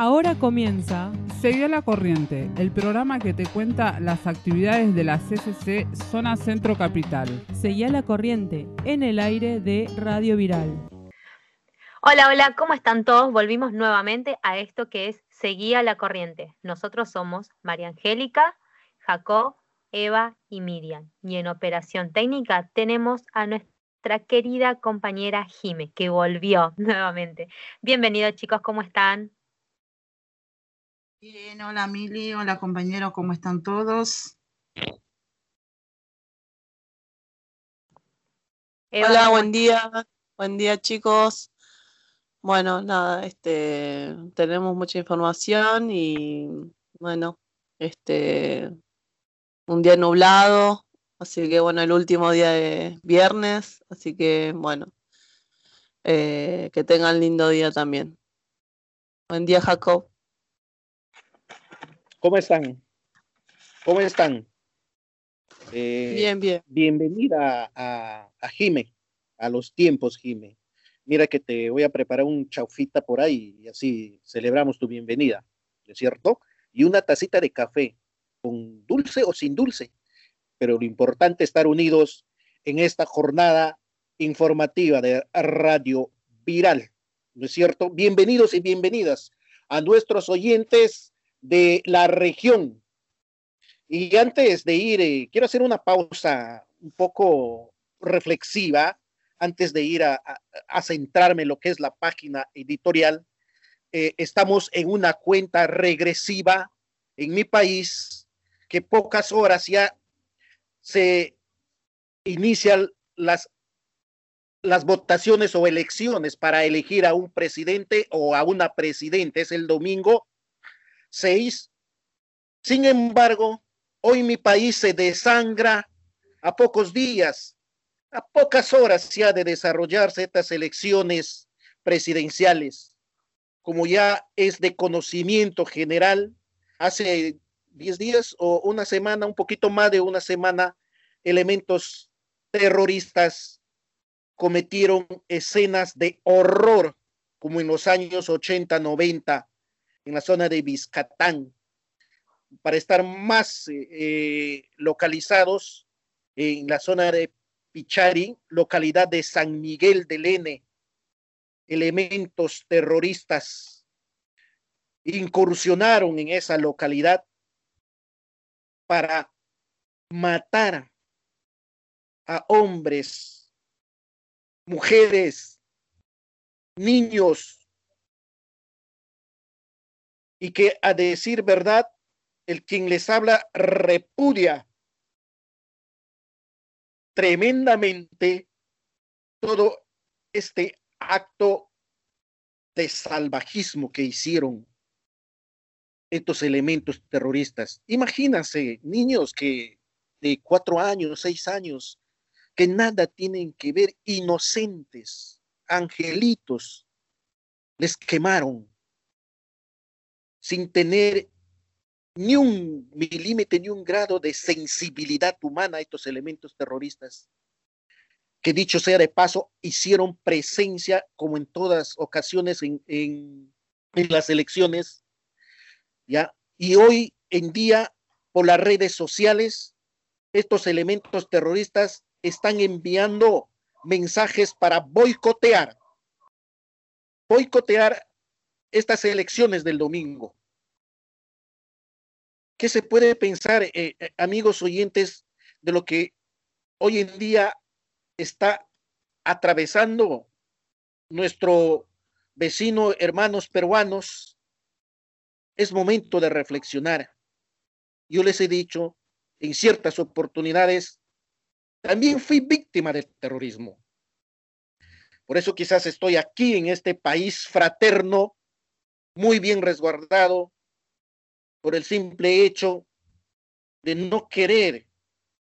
Ahora comienza Seguí a la corriente, el programa que te cuenta las actividades de la CCC Zona Centro Capital. Seguí a la corriente en el aire de Radio Viral. Hola, hola, ¿cómo están todos? Volvimos nuevamente a esto que es Seguí a la corriente. Nosotros somos María Angélica, Jacob, Eva y Miriam. Y en operación técnica tenemos a nuestra querida compañera Jime, que volvió nuevamente. Bienvenidos chicos, ¿cómo están? Bien, hola Mili, hola compañero, ¿cómo están todos? hola, buen día, buen día chicos. Bueno, nada, este, tenemos mucha información y bueno, este, un día nublado, así que bueno, el último día de viernes, así que bueno, eh, que tengan lindo día también. Buen día, Jacob. ¿Cómo están? ¿Cómo están? Eh, bien, bien. Bienvenida a, a Jime, a los tiempos, Jime. Mira que te voy a preparar un chaufita por ahí y así celebramos tu bienvenida, ¿es cierto? Y una tacita de café, con dulce o sin dulce. Pero lo importante es estar unidos en esta jornada informativa de Radio Viral, ¿no es cierto? Bienvenidos y bienvenidas a nuestros oyentes de la región. Y antes de ir, eh, quiero hacer una pausa un poco reflexiva antes de ir a, centrarme en lo que es la página editorial. Eh, estamos en una cuenta regresiva en mi país que pocas horas ya se inician las, las votaciones o elecciones para elegir a un presidente o a una presidenta. Es el domingo 6. Sin embargo, hoy mi país se desangra a pocos días, a pocas horas ya de desarrollarse estas elecciones presidenciales. Como ya es de conocimiento general, hace 10 días o una semana, un poquito más de una semana, elementos terroristas cometieron escenas de horror, como en los años 80, 90, en la zona de Vizcatán, para estar más eh, eh, localizados en la zona de Pichari, localidad de San Miguel del N, elementos terroristas incursionaron en esa localidad para matar a hombres, mujeres, niños, y que a decir verdad, el quien les habla repudia tremendamente todo este acto de salvajismo que hicieron estos elementos terroristas. Imagínense, niños que de cuatro años, seis años, que nada tienen que ver, inocentes, angelitos, les quemaron sin tener ni un milímetro, ni un grado de sensibilidad humana a estos elementos terroristas, que dicho sea de paso, hicieron presencia, como en todas ocasiones en, en, las elecciones, ¿ya? Y hoy en día, por las redes sociales, estos elementos terroristas están enviando mensajes para boicotear, boicotear estas elecciones del domingo. ¿Qué se puede pensar, eh, eh, amigos oyentes, de lo que hoy en día está atravesando nuestro vecino, hermanos peruanos? Es momento de reflexionar. Yo les he dicho en ciertas oportunidades, también fui víctima del terrorismo. Por eso quizás estoy aquí en este país fraterno, muy bien resguardado, por el simple hecho de no querer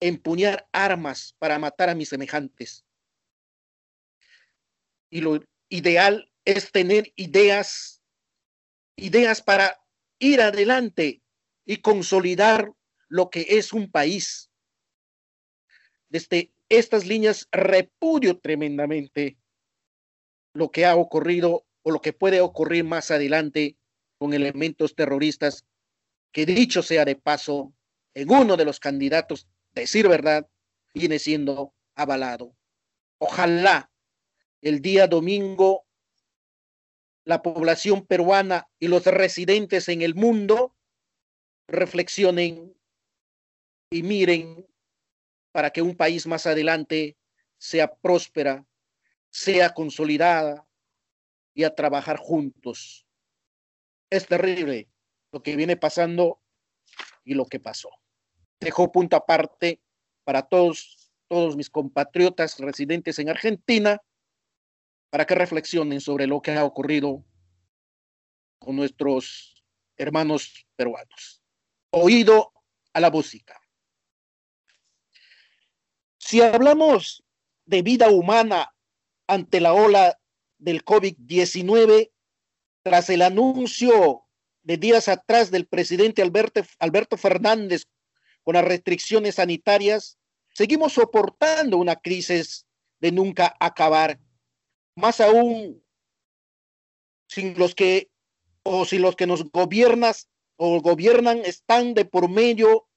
empuñar armas para matar a mis semejantes. Y lo ideal es tener ideas, ideas para ir adelante y consolidar lo que es un país. Desde estas líneas repudio tremendamente lo que ha ocurrido o lo que puede ocurrir más adelante con elementos terroristas que dicho sea de paso, en uno de los candidatos, decir verdad, viene siendo avalado. Ojalá el día domingo la población peruana y los residentes en el mundo reflexionen y miren para que un país más adelante sea próspera, sea consolidada y a trabajar juntos. Es terrible lo que viene pasando y lo que pasó. Dejo punto aparte para todos, todos mis compatriotas residentes en Argentina para que reflexionen sobre lo que ha ocurrido con nuestros hermanos peruanos. Oído a la música. Si hablamos de vida humana ante la ola del COVID-19, tras el anuncio de días atrás del presidente Alberto, Alberto Fernández con las restricciones sanitarias, seguimos soportando una crisis de nunca acabar. Más aún sin los que o si los que nos gobiernas o gobiernan están de por medio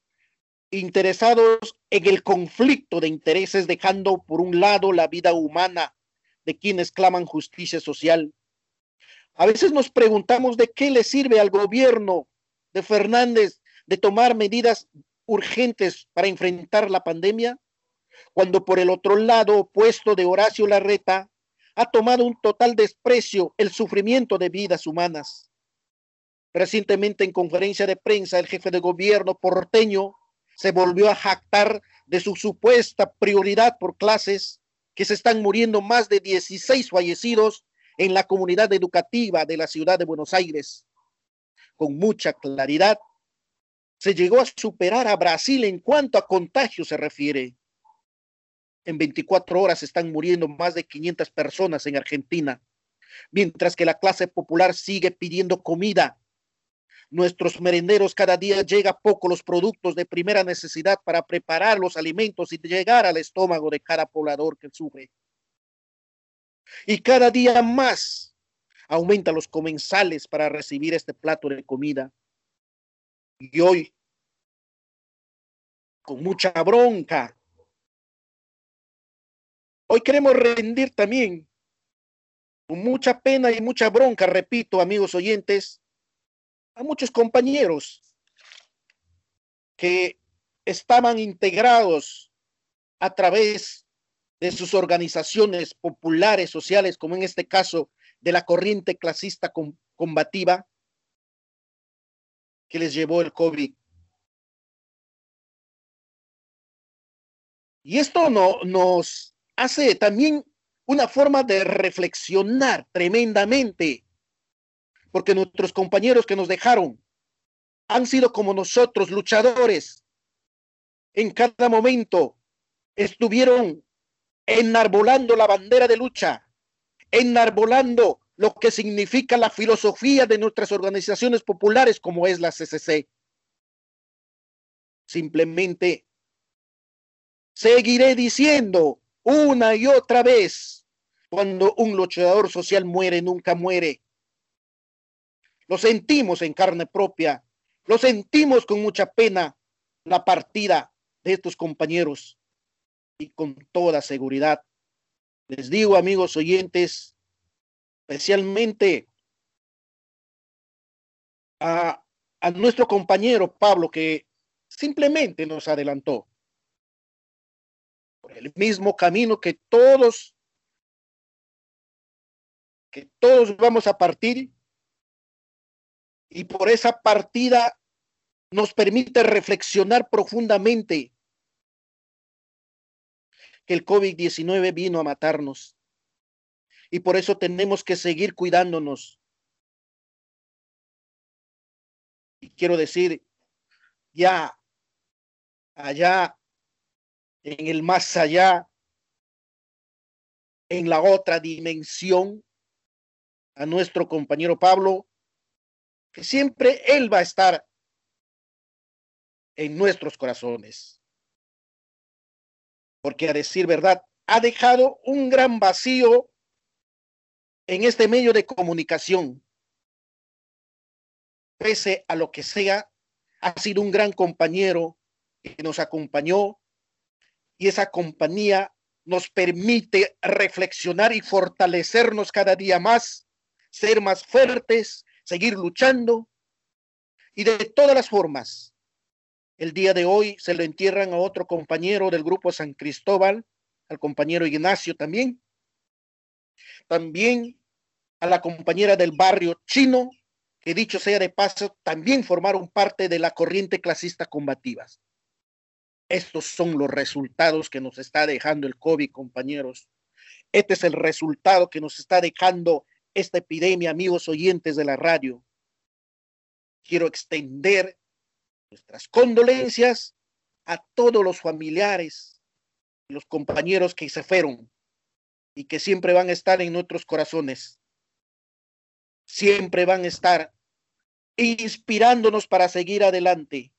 interesados en el conflicto de intereses, dejando por un lado la vida humana de quienes claman justicia social. A veces nos preguntamos de qué le sirve al gobierno de Fernández de tomar medidas urgentes para enfrentar la pandemia, cuando por el otro lado opuesto de Horacio Larreta ha tomado un total desprecio el sufrimiento de vidas humanas. Recientemente en conferencia de prensa, el jefe de gobierno porteño se volvió a jactar de su supuesta prioridad por clases, que se están muriendo más de 16 fallecidos en la comunidad educativa de la ciudad de Buenos Aires. Con mucha claridad, se llegó a superar a Brasil en cuanto a contagio se refiere en 24 horas están muriendo más de 500 personas en Argentina, mientras que la clase popular sigue pidiendo comida. Nuestros merenderos cada día llega poco los productos de primera necesidad para preparar los alimentos y llegar al estómago de cada poblador que sufre. Y cada día más aumenta los comensales para recibir este plato de comida. Y hoy, con mucha bronca, Hoy queremos rendir también, con mucha pena y mucha bronca, repito, amigos oyentes, a muchos compañeros que estaban integrados a través de sus organizaciones populares, sociales, como en este caso de la corriente clasista combativa que les llevó el COVID. Y esto no, nos hace también una forma de reflexionar tremendamente, porque nuestros compañeros que nos dejaron han sido como nosotros, luchadores. En cada momento estuvieron enarbolando la bandera de lucha, enarbolando lo que significa la filosofía de nuestras organizaciones populares como es la CCC. Simplemente seguiré diciendo una y otra vez. Cuando un luchador social muere, nunca muere. Lo sentimos en carne propia, lo sentimos con mucha pena la partida de estos compañeros y con toda seguridad. Les digo, amigos oyentes, especialmente a, a nuestro compañero Pablo que simplemente nos adelantó el mismo camino que todos, que todos vamos a partir y por esa partida nos permite reflexionar profundamente que el COVID-19 vino a matarnos y por eso tenemos que seguir cuidándonos. Y quiero decir, ya allá en el más allá, en la otra dimensión, a nuestro compañero Pablo, que siempre Él va a estar en nuestros corazones. Porque a decir verdad, ha dejado un gran vacío en este medio de comunicación. pese a lo que sea, ha sido un gran compañero que nos acompañó y esa compañía nos permite reflexionar y fortalecernos cada día más, ser más fuertes, seguir luchando y de todas las formas. El día de hoy se lo entierran a otro compañero del grupo San Cristóbal, al compañero Ignacio también. También a la compañera del barrio chino, que dicho sea de paso, también formaron parte de la corriente clasista combativas. Estos son los resultados que nos está dejando el COVID, compañeros. Este es el resultado que nos está dejando esta epidemia, amigos oyentes de la radio. Quiero extender nuestras condolencias a todos los familiares, los compañeros que se fueron y que siempre van a estar en nuestros corazones. Siempre van a estar inspirándonos para seguir adelante.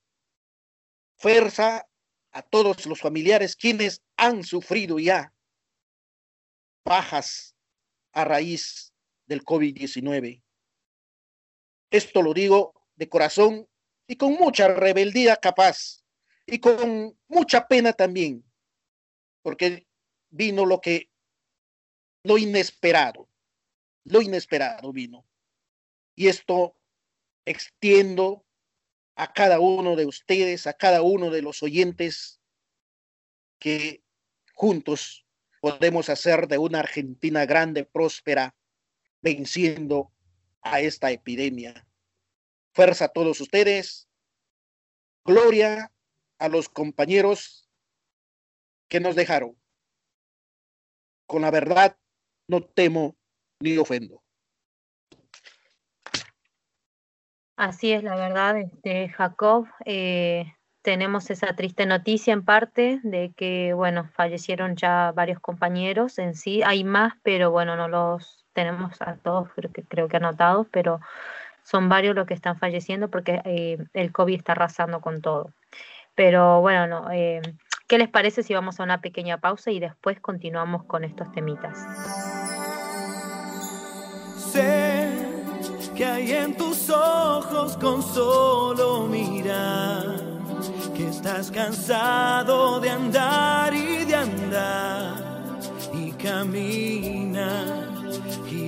Fuerza a todos los familiares quienes han sufrido ya bajas a raíz del COVID-19. Esto lo digo de corazón y con mucha rebeldía capaz y con mucha pena también, porque vino lo que, lo inesperado, lo inesperado vino. Y esto extiendo a cada uno de ustedes, a cada uno de los oyentes, que juntos podemos hacer de una Argentina grande, próspera, venciendo a esta epidemia. Fuerza a todos ustedes. Gloria a los compañeros que nos dejaron. Con la verdad no temo ni ofendo. Así es, la verdad, este, Jacob. Eh, tenemos esa triste noticia en parte de que, bueno, fallecieron ya varios compañeros en sí. Hay más, pero bueno, no los tenemos a todos, creo que, creo que anotados, pero son varios los que están falleciendo porque eh, el COVID está arrasando con todo. Pero bueno, no, eh, ¿qué les parece si vamos a una pequeña pausa y después continuamos con estos temitas? Sé que hay en tus ojos con solo mirar que estás cansado de andar y de andar y camina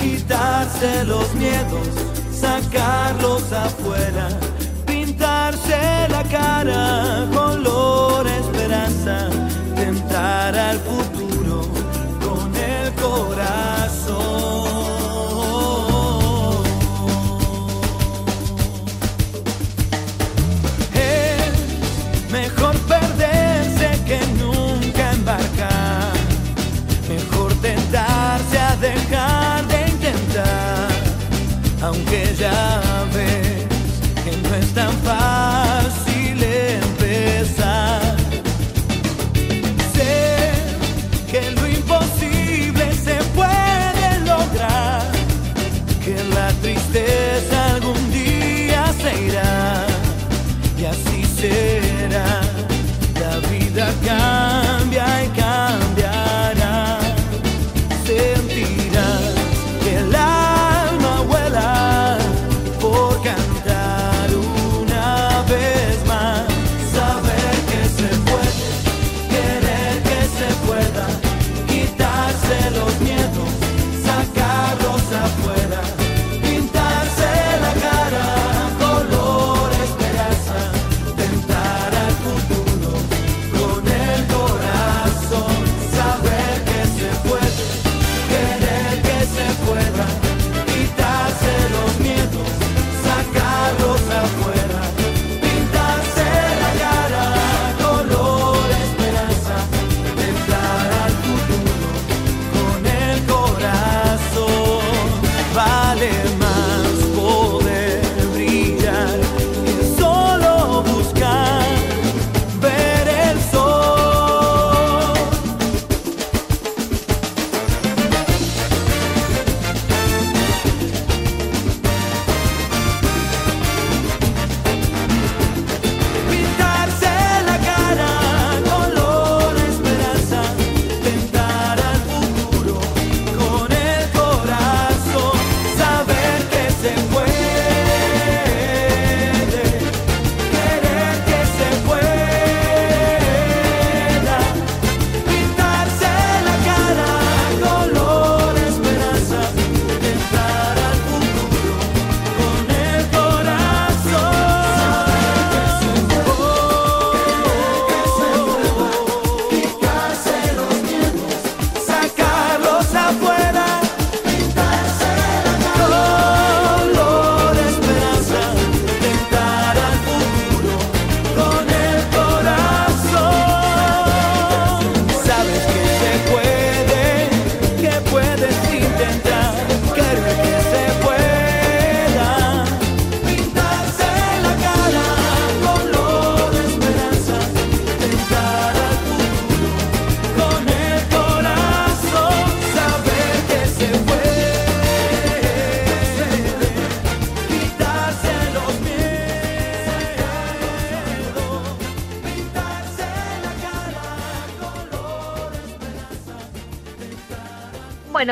quitarse los miedos, sacarlos afuera, pintarse la cara, color esperanza, tentar al futuro con el corazón.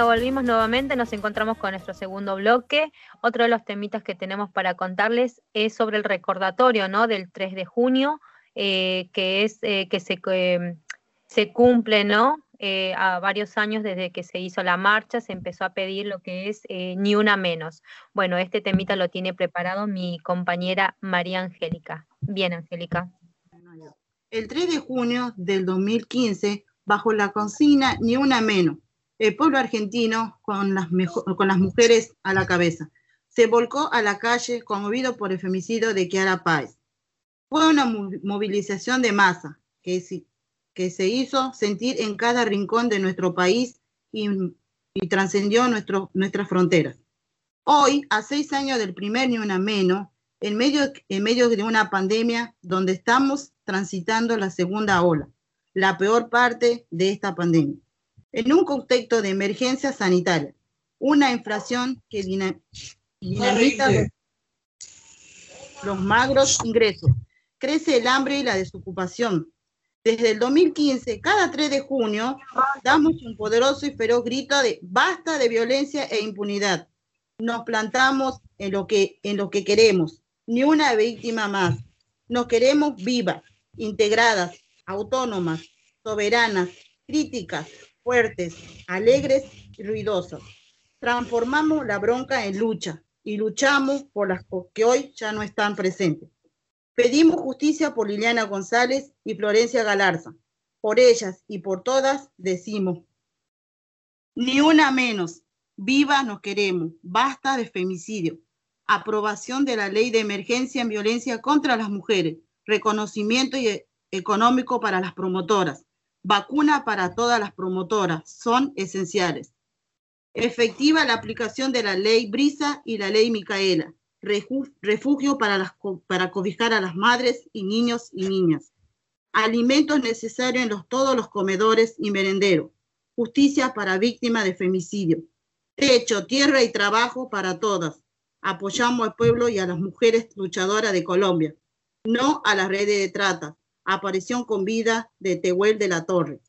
Volvimos nuevamente, nos encontramos con nuestro segundo bloque. Otro de los temitas que tenemos para contarles es sobre el recordatorio, ¿no? Del 3 de junio, eh, que es eh, que se, eh, se cumple, ¿no? A varios años desde que se hizo la marcha, se empezó a pedir lo que es ni una menos. Bueno, este temita lo tiene preparado mi compañera María Angélica. Bien, Angélica. El 3 de junio del 2015, bajo la consigna Ni una menos, el pueblo argentino, con las, mujeres a la cabeza, se volcó a la calle conmovido por el femicidio de Kiara Páez. Fue una mo- movilización de masa que, se hizo sentir en cada rincón de nuestro país y, trascendió nuestras fronteras. Hoy, a seis años del primer Ni Una Menos, en medio de una pandemia donde estamos transitando la segunda ola, la peor parte de esta pandemia, en un contexto de emergencia sanitaria, una inflación que dina- dinamita los, los magros ingresos, crece el hambre y la desocupación. Desde el 2015, cada 3 de junio, damos un poderoso y feroz grito de basta de violencia e impunidad. Nos plantamos en lo que, en lo que queremos, ni una víctima más. Nos queremos vivas, integradas, autónomas, soberanas, críticas, fuertes, alegres y ruidosas. Transformamos la bronca en lucha y luchamos por las que hoy ya no están presentes. Pedimos justicia por Liliana González y Florencia Galarza. Por ellas y por todas decimos, ni una menos, viva nos queremos, basta de femicidio, aprobación de la ley de emergencia en violencia contra las mujeres, reconocimiento y- e, económico para las promotoras, vacuna para todas las promotoras, son esenciales. Efectiva la aplicación de la ley Brisa y la ley Micaela, refugio para, las, para cobijar a las madres y niños y niñas. Alimentos necesarios en los, todos los comedores y merenderos. Justicia para víctimas de femicidio. Techo, tierra y trabajo para todas. Apoyamos al pueblo y a las mujeres luchadoras de Colombia, no a las redes de trata. Aparición con vida de Tehuel de la Torre.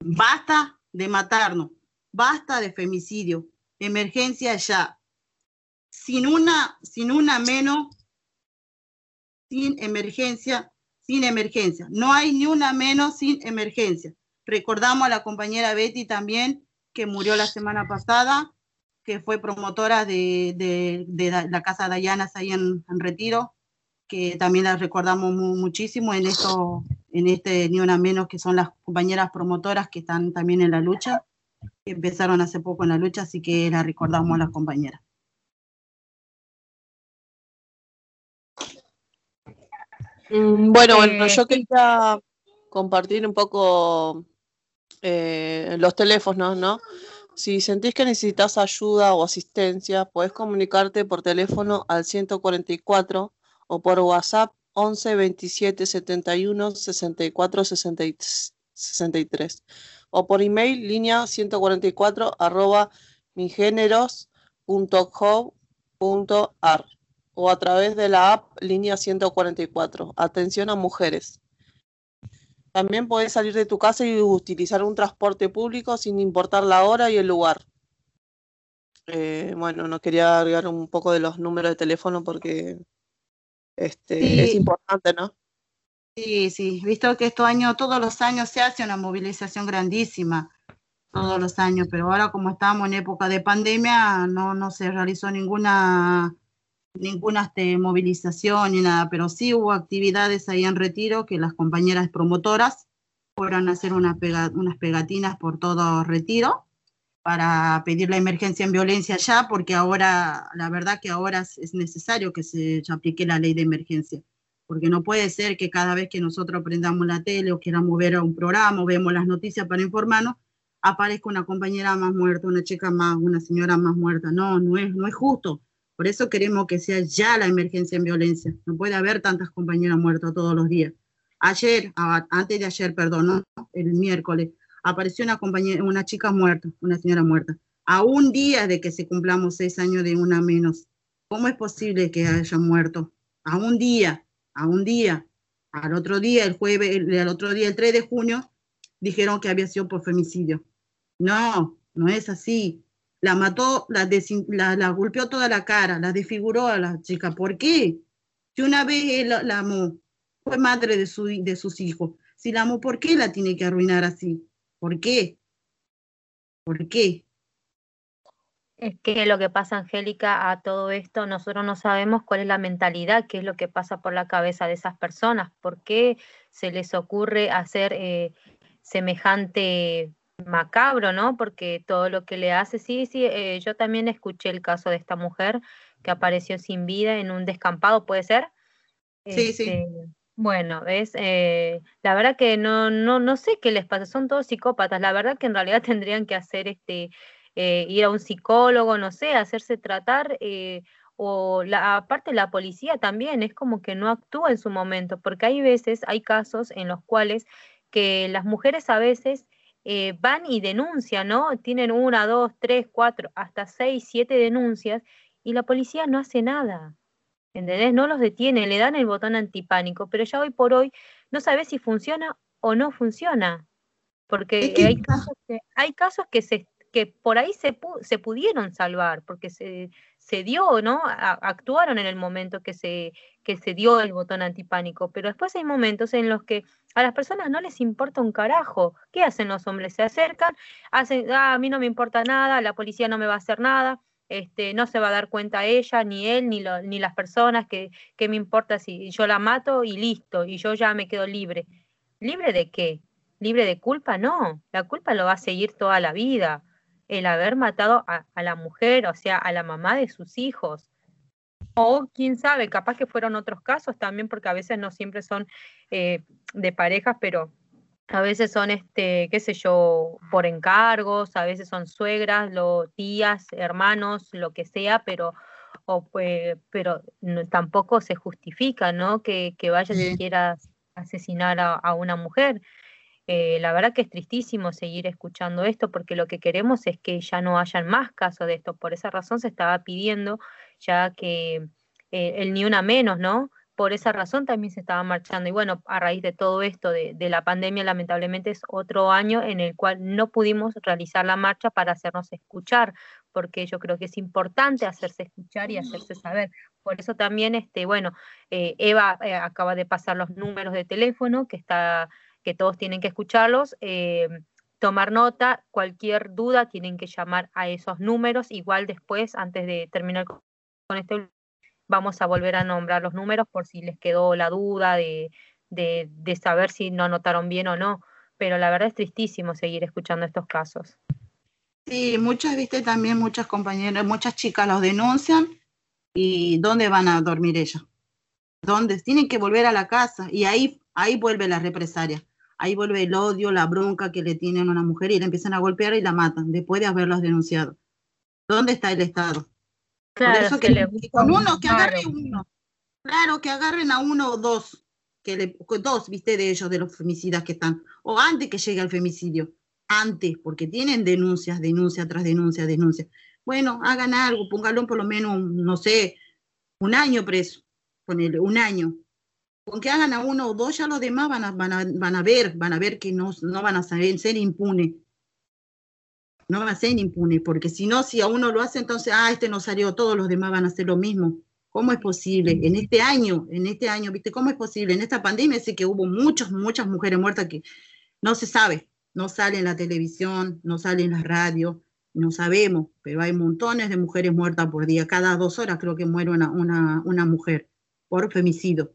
Basta de matarnos, basta de femicidio, emergencia ya. Sin una, sin una menos, sin emergencia, sin emergencia. No hay ni una menos sin emergencia. Recordamos a la compañera Betty también, que murió la semana pasada, que fue promotora de, la Casa Dayanas ahí en, en Retiro, que también la recordamos mu- muchísimo en esto, en este Ni Una Menos, que son las compañeras promotoras que están también en la lucha, que empezaron hace poco en la lucha, así que la recordamos a las compañeras. Mm, Bueno, bueno, Eh, yo quería compartir un poco eh, los teléfonos, ¿no? Si sentís que necesitas ayuda o asistencia, puedes comunicarte por teléfono al 144 o por WhatsApp 11 27 71 64 63 o por email línea 144 arroba mingéneros.gov.ar o a través de la app línea 144. Atención a mujeres. También puedes salir de tu casa y utilizar un transporte público sin importar la hora y el lugar. Eh, bueno, no quería agregar un poco de los números de teléfono porque este, Sí. es importante, ¿no? Sí, sí, visto que estos años, todos los años se hace una movilización grandísima, todos los años, pero ahora como estamos en época de pandemia, no, no se realizó ninguna, ninguna este, movilización ni nada, pero sí hubo actividades ahí en Retiro que las compañeras promotoras fueron a hacer una pega- unas pegatinas por todo Retiro para pedir la emergencia en violencia ya, porque ahora, la verdad que ahora es- es necesario que se aplique la ley de emergencia porque no puede ser que cada vez que nosotros prendamos la tele o queramos ver un programa o vemos las noticias para informarnos, aparezca una compañera más muerta, una chica más, una señora más muerta. No, no es, no es justo. Por eso queremos que sea ya la emergencia en violencia. No puede haber tantas compañeras muertas todos los días. Ayer, a- antes de ayer, perdón, ¿no? el miércoles, apareció una compañera, una chica muerta, una señora muerta. A un día de que se cumplamos seis años de una menos. ¿Cómo es posible que haya muerto? A un día a un día. Al otro día, el jueves, el, al otro día, el 3 de junio, dijeron que había sido por femicidio. No, no es así. La mató, la, desin- golpeó toda la cara, la desfiguró a la chica. ¿Por qué? Si una vez él la, la amó, fue madre de, de sus hijos. Si la amó, ¿por qué la tiene que arruinar así? ¿Por qué? ¿Por qué? Es que lo que pasa, Angélica, a todo esto, nosotros no sabemos cuál es la mentalidad, qué es lo que pasa por la cabeza de esas personas, por qué se les ocurre hacer eh, semejante macabro, ¿no? Porque todo lo que le hace, sí, sí, eh, yo también escuché el caso de esta mujer que apareció sin vida en un descampado, ¿puede ser? Sí, sí. Bueno, es eh, la verdad que no, no, no sé qué les pasa, son todos psicópatas, la verdad que en realidad tendrían que hacer este eh, ir a un psicólogo, no sé, hacerse tratar, eh, o la, aparte la policía también, es como que no actúa en su momento, porque hay veces, hay casos en los cuales que las mujeres a veces eh, van y denuncian, ¿no? Tienen una, dos, tres, cuatro, hasta seis, siete denuncias, y la policía no hace nada. ¿Entendés? No los detiene, le dan el botón antipánico, pero ya hoy por hoy no sabes si funciona o no funciona. Porque Es que- hay casos que, hay casos que se que por ahí se, pu- se pudieron salvar, porque se, se dio, ¿no? A- actuaron en el momento que se, que se dio el botón antipánico, pero después hay momentos en los que a las personas no les importa un carajo. ¿Qué hacen los hombres? Se acercan, hacen, "Ah, a mí no me importa nada, la policía no me va a hacer nada, este, no se va a dar cuenta ella, ni él, ni, lo- ni las personas, que, que me importa si yo la mato y listo, y yo ya me quedo libre. ¿Libre de qué? ¿Libre de culpa? No, la culpa lo va a seguir toda la vida. El haber matado a, la mujer, o sea, a la mamá de sus hijos. O quién sabe, capaz que fueron otros casos también, porque a veces no siempre son eh, de parejas, pero a veces son, este, qué sé yo, por encargos, a veces son suegras, lo, tías, hermanos, lo que sea, pero, o, pues, pero no- tampoco se justifica, ¿no? Que, que vayas y Sí. quieras asesinar a, a una mujer. Eh, la verdad que es tristísimo seguir escuchando esto porque lo que queremos es que ya no hayan más casos de esto. Por esa razón se estaba pidiendo ya que eh, el ni una menos, ¿no? Por esa razón también se estaba marchando. Y bueno, a raíz de todo esto, de, la pandemia, lamentablemente es otro año en el cual no pudimos realizar la marcha para hacernos escuchar, porque yo creo que es importante hacerse escuchar y hacerse saber. Por eso también, este, bueno, eh, Eva eh, acaba de pasar los números de teléfono que está que todos tienen que escucharlos, eh, tomar nota, cualquier duda tienen que llamar a esos números, igual después, antes de terminar con este, vamos a volver a nombrar los números por si les quedó la duda de, de, saber si no anotaron bien o no, pero la verdad es tristísimo seguir escuchando estos casos. Sí, muchas, viste, también muchas compañeras, muchas chicas los denuncian y ¿dónde van a dormir ellas? ¿Dónde? Tienen que volver a la casa y ahí, ahí vuelve la represalia. Ahí vuelve el odio, la bronca que le tienen a una mujer y la empiezan a golpear y la matan después de haberlas denunciado. ¿Dónde está el Estado? Por Claro, eso se que, le con un uno, que agarre uno. Claro, que agarren a uno o dos, que le, dos, viste, de ellos, de los femicidas que están. O antes que llegue al femicidio. Antes, porque tienen denuncias, denuncia tras denuncia, denuncia. Bueno, hagan algo, póngalo por lo menos, no sé, un año preso. Ponele, un año. Con que hagan a uno o dos, ya los demás van a, van a, van a ver, van a ver que no, no van a saber, ser impunes. No ser impunes, porque si no, si a uno lo hace, entonces, ah, este no salió, todos los demás van a hacer lo mismo. ¿Cómo es posible? En este año, en este año, ¿viste? ¿Cómo es posible? En esta pandemia sé que hubo muchas, muchas mujeres muertas que no se sabe, no sale en la televisión, no sale en la radio, no sabemos, pero hay montones de mujeres muertas por día. Cada dos horas creo que muere una, una, una mujer por femicidio.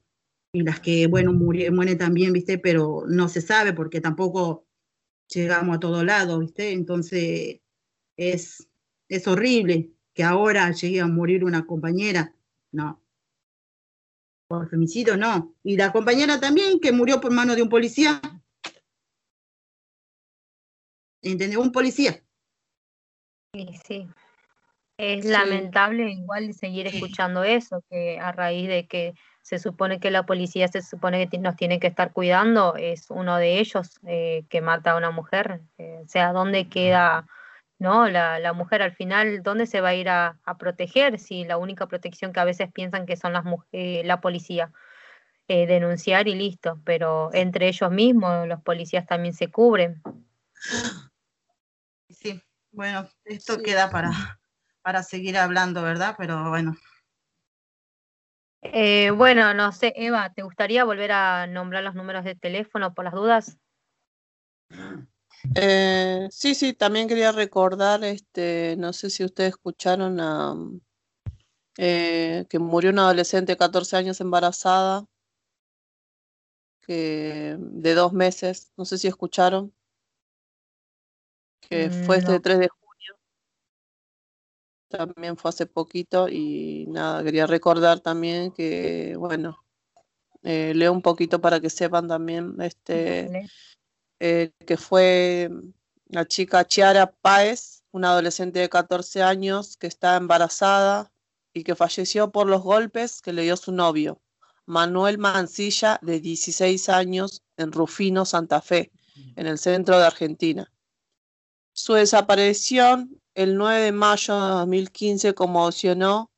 Y las que, bueno, muri- mueren también, ¿viste? Pero no se sabe porque tampoco llegamos a todo lado, ¿viste? Entonces es, es horrible que ahora llegue a morir una compañera. No. Por femicidio no. Y la compañera también que murió por mano de un policía. ¿Entendés? Un policía. Y sí, es Sí. lamentable igual seguir escuchando eso, que a raíz de que se supone que la policía se supone que nos tiene que estar cuidando, es uno de ellos eh, que mata a una mujer. eh, o sea, ¿dónde queda, no? La, la mujer al final, ¿dónde se va a ir a, a proteger si la única protección que a veces piensan que son las eh, la policía? eh, denunciar y listo, pero entre ellos mismos los policías también se cubren. sí. Bueno, esto Sí. queda para, para seguir hablando, ¿verdad? Pero bueno, Eh, bueno, no sé, Eva, ¿te gustaría volver a nombrar los números de teléfono por las dudas? Eh, sí, sí, también quería recordar, este, no sé si ustedes escucharon a, eh, que murió una adolescente de 14 años embarazada, que, de dos meses, no sé si escucharon, que fue este No. 3 de también fue hace poquito y nada, quería recordar también que, bueno, eh, leo un poquito para que sepan también, este eh, que fue la chica Chiara Páez, una adolescente de 14 años que está embarazada y que falleció por los golpes que le dio su novio, Manuel Mancilla, de 16 años, en Rufino, Santa Fe, en el centro de Argentina. Su desaparición el 9 de mayo de 2015 conmocionó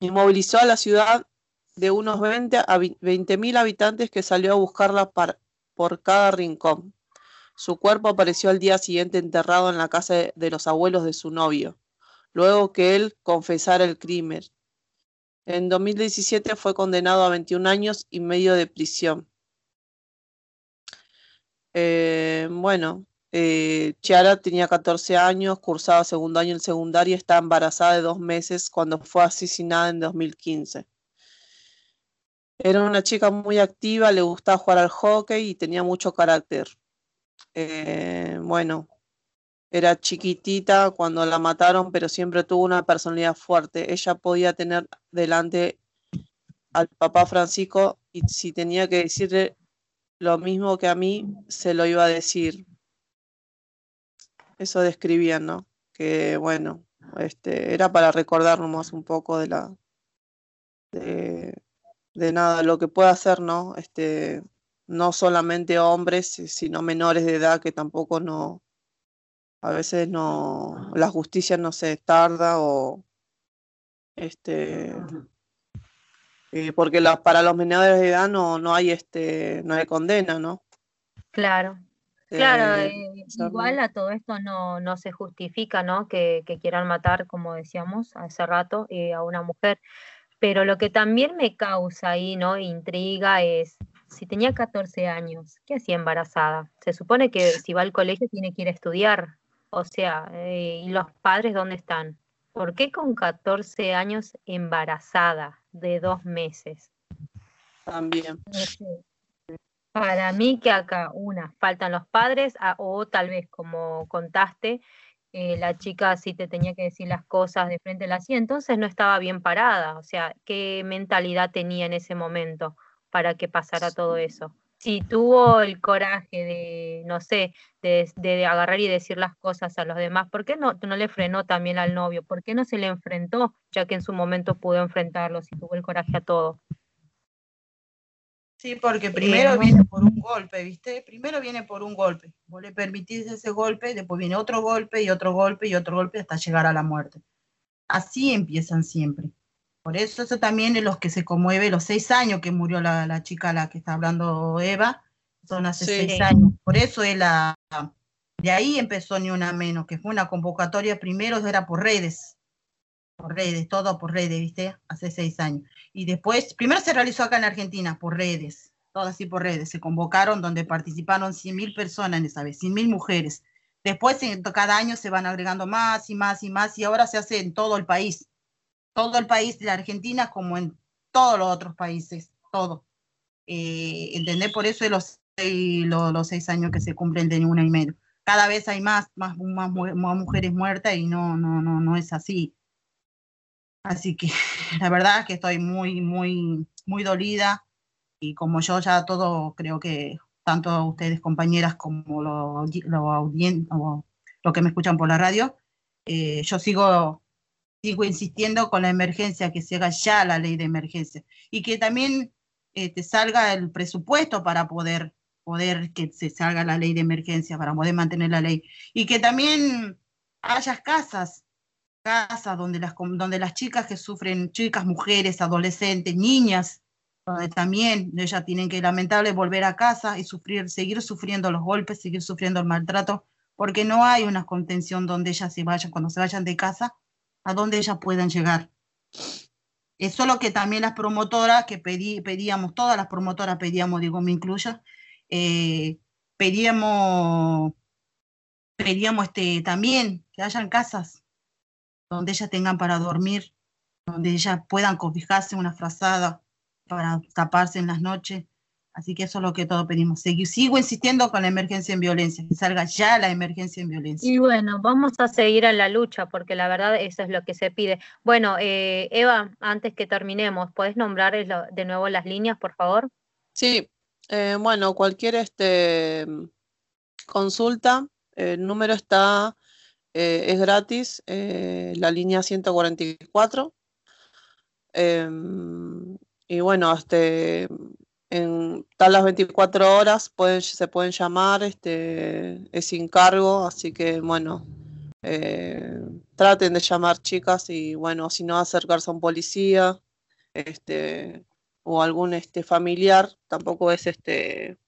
y movilizó a la ciudad de unos 20 a 20.000 habitantes que salió a buscarla por cada rincón. Su cuerpo apareció al día siguiente enterrado en la casa de, de los abuelos de su novio, luego que él confesara el crimen. En 2017 fue condenado a 21 años y medio de prisión. Eh, bueno, eh, Chiara tenía 14 años, cursaba segundo año en secundaria y estaba embarazada de dos meses cuando fue asesinada en 2015. Era una chica muy activa, le gustaba jugar al hockey y tenía mucho carácter. Eh, bueno, era chiquitita cuando la mataron, pero siempre tuvo una personalidad fuerte. Ella podía tener delante al papá Francisco y si tenía que decirle lo mismo que a mí, se lo iba a decir. Eso describían, ¿no? Que bueno, este, era para recordarnos un poco de la de, nada, lo que puede hacer, ¿no? Este, no solamente hombres, si- sino menores de edad que tampoco no, a veces no, la justicia no se tarda o este, eh, porque la- para los menores de edad no, no hay este, no hay condena, ¿no? Claro, claro, Eh, eh, igual a todo esto no, no se justifica, ¿no? Que, que quieran matar, como decíamos hace rato, eh, a una mujer. Pero lo que también me causa ahí, ¿no? Intriga es, si tenía 14 años, ¿qué hacía embarazada? Se supone que si va al colegio tiene que ir a estudiar. O sea, eh, ¿y los padres dónde están? ¿Por qué con 14 años embarazada de dos meses? también. No sé. Para mí que acá, una, faltan los padres, a- o tal vez, como contaste, eh, la chica sí te tenía que decir las cosas de frente, las hacía, entonces no estaba bien parada. O sea, ¿qué mentalidad tenía en ese momento para que pasara todo eso? Si tuvo el coraje de, no sé, de, de agarrar y decir las cosas a los demás, ¿por qué no, no le frenó también al novio? ¿Por qué no se le enfrentó, ya que en su momento pudo enfrentarlo, si tuvo el coraje a todo? Sí, porque primero no. viene por un golpe, ¿viste? Primero viene por un golpe. Vos le permitís ese golpe, después viene otro golpe y otro golpe y otro golpe hasta llegar a la muerte. Así empiezan siempre. Por eso eso también es los que se conmueve, los seis años que murió la, la chica a la que está hablando Eva, son hace Sí. seis años. Por eso es la... De ahí empezó Ni Una Menos, que fue una convocatoria, primero era por redes, por redes, todo por redes, ¿viste? Hace seis años. Y después, primero se realizó acá en Argentina por redes, todo así por redes. Se convocaron donde participaron 100.000 personas en esa vez, 100.000 mujeres. Después, cada año se van agregando más y más y más, y ahora se hace en todo el país. Todo el país de la Argentina, como en todos los otros países, todo. Eh, ¿Entendés? Por eso es los seis, lo- los, seis años que se cumplen de una y medio. Cada vez hay más, más, más, más mujeres muertas y no, no, no, no es así. Así que la verdad es que estoy muy, muy, muy dolida y como yo ya todo creo que tanto ustedes compañeras como lo, audi- lo, audien- o lo que me escuchan por la radio, eh, yo sigo, sigo insistiendo con la emergencia, que se haga ya la ley de emergencia y que también eh, te salga el presupuesto para poder, poder que se salga la ley de emergencia, para poder mantener la ley y que también haya casas casas donde las, donde las chicas que sufren, chicas, mujeres, adolescentes, niñas, donde también ellas tienen que lamentable volver a casa y sufrir, seguir sufriendo los golpes, seguir sufriendo el maltrato, porque no hay una contención donde ellas se vayan, cuando se vayan de casa, a donde ellas puedan llegar. Es solo que también las promotoras, que pedí, pedíamos, todas las promotoras pedíamos, digo, me incluyo, eh, pedíamos, pedíamos este, también que hayan casas donde ellas tengan para dormir, donde ellas puedan cobijarse una frazada para taparse en las noches. Así que eso es lo que todos pedimos. Sigo insistiendo con la emergencia en violencia, que salga ya la emergencia en violencia. Y bueno, vamos a seguir en la lucha porque la verdad eso es lo que se pide. Bueno, eh, Eva, antes que terminemos, ¿puedes nombrar de nuevo las líneas, por favor? Sí, eh, bueno, cualquier este, consulta, el número está, eh, es gratis, la línea 144. Em, y bueno, este, en tal las 24 horas pueden, se pueden llamar, este, es sin cargo, así que bueno, eh, traten de llamar chicas y bueno, si no acercarse a un policía, este, o algún este familiar, tampoco es este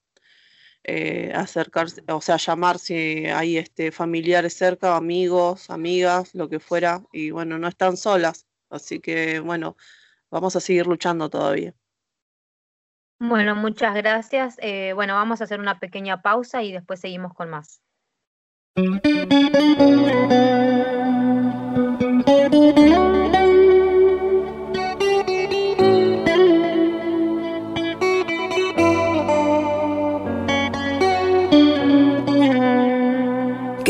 eh, acercarse, o sea, llamar si hay este familiares cerca, amigos, amigas, lo que fuera, y bueno, no están solas, así que bueno, vamos a seguir luchando todavía. Bueno, muchas gracias. Eh, bueno, vamos a hacer una pequeña pausa y después seguimos con más.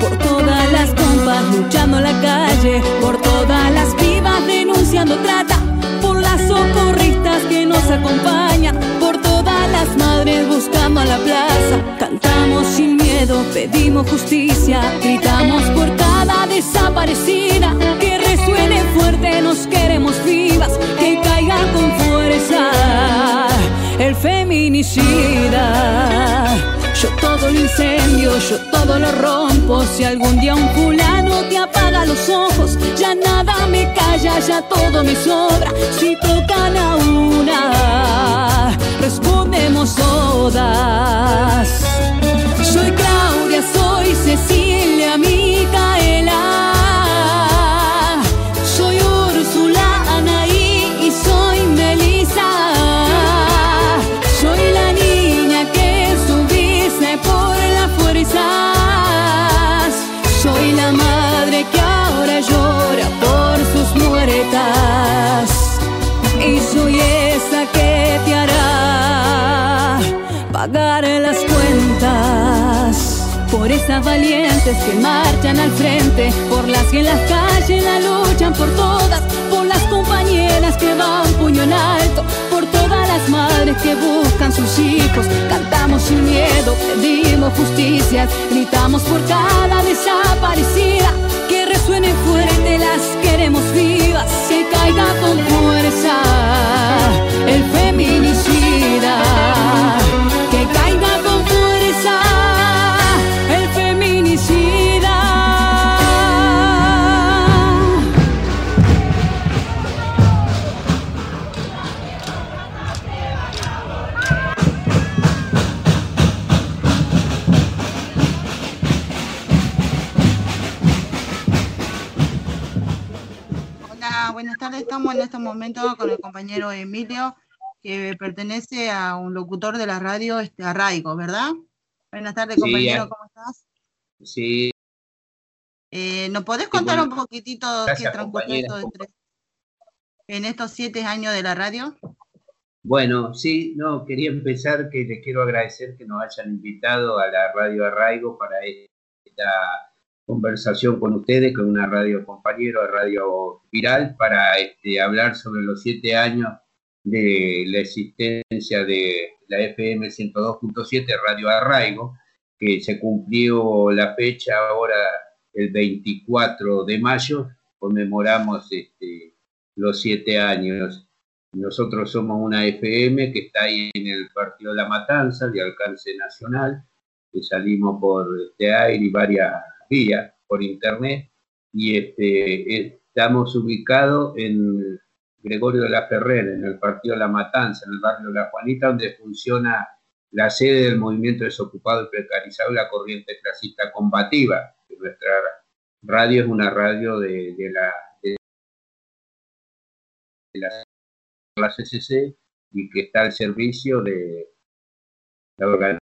Por todas las compas luchando en la calle, por todas las vivas denunciando trata socorristas que nos acompañan, por todas las madres buscando a la plaza. Cantamos sin miedo, pedimos justicia, gritamos por cada desaparecida. Que resuene fuerte, nos queremos vivas, que caiga con fuerza el feminicida. Yo todo lo incendio, yo todo lo rompo. Si algún día un fulano te apaga los ojos, ya nada me calla, ya todo me sobra. Si tocan a una, respondemos todas. Soy Claudia, soy Cecilia, pagar las cuentas. Por esas valientes que marchan al frente, por las que en las calles la luchan por todas, por las compañeras que van puño en alto, por todas las madres que buscan sus hijos. Cantamos sin miedo, pedimos justicia, gritamos por cada desaparecida suene fuerte, las queremos vivas, que caiga con fuerza el feminicida, Estamos en este momento con el compañero Emilio, que pertenece a un locutor de la radio este, Arraigo, ¿verdad? Buenas tardes, compañero, ¿cómo estás? Sí. Eh, ¿Nos podés contar un poquitito qué transcurrió en estos siete años de la radio? Bueno, sí, no, quería empezar que les quiero agradecer que nos hayan invitado a la radio Arraigo para esta conversación con ustedes, con una radio compañero, Radio Viral, para este, hablar sobre los siete años de la existencia de la FM 102.7 Radio Arraigo. que se cumplió la fecha ahora el 24 de mayo, conmemoramos este, los siete años. Nosotros somos una FM que está ahí en el Partido de la Matanza, de alcance nacional, que salimos por este aire y varias vías por internet, y este, estamos ubicados en Gregorio de la Ferrer, en el Partido de la Matanza, en el barrio de La Juanita, donde funciona la sede del movimiento desocupado y precarizado la corriente clasista combativa. Nuestra radio es una radio de, la, de, la, CCC y que está al servicio de la organización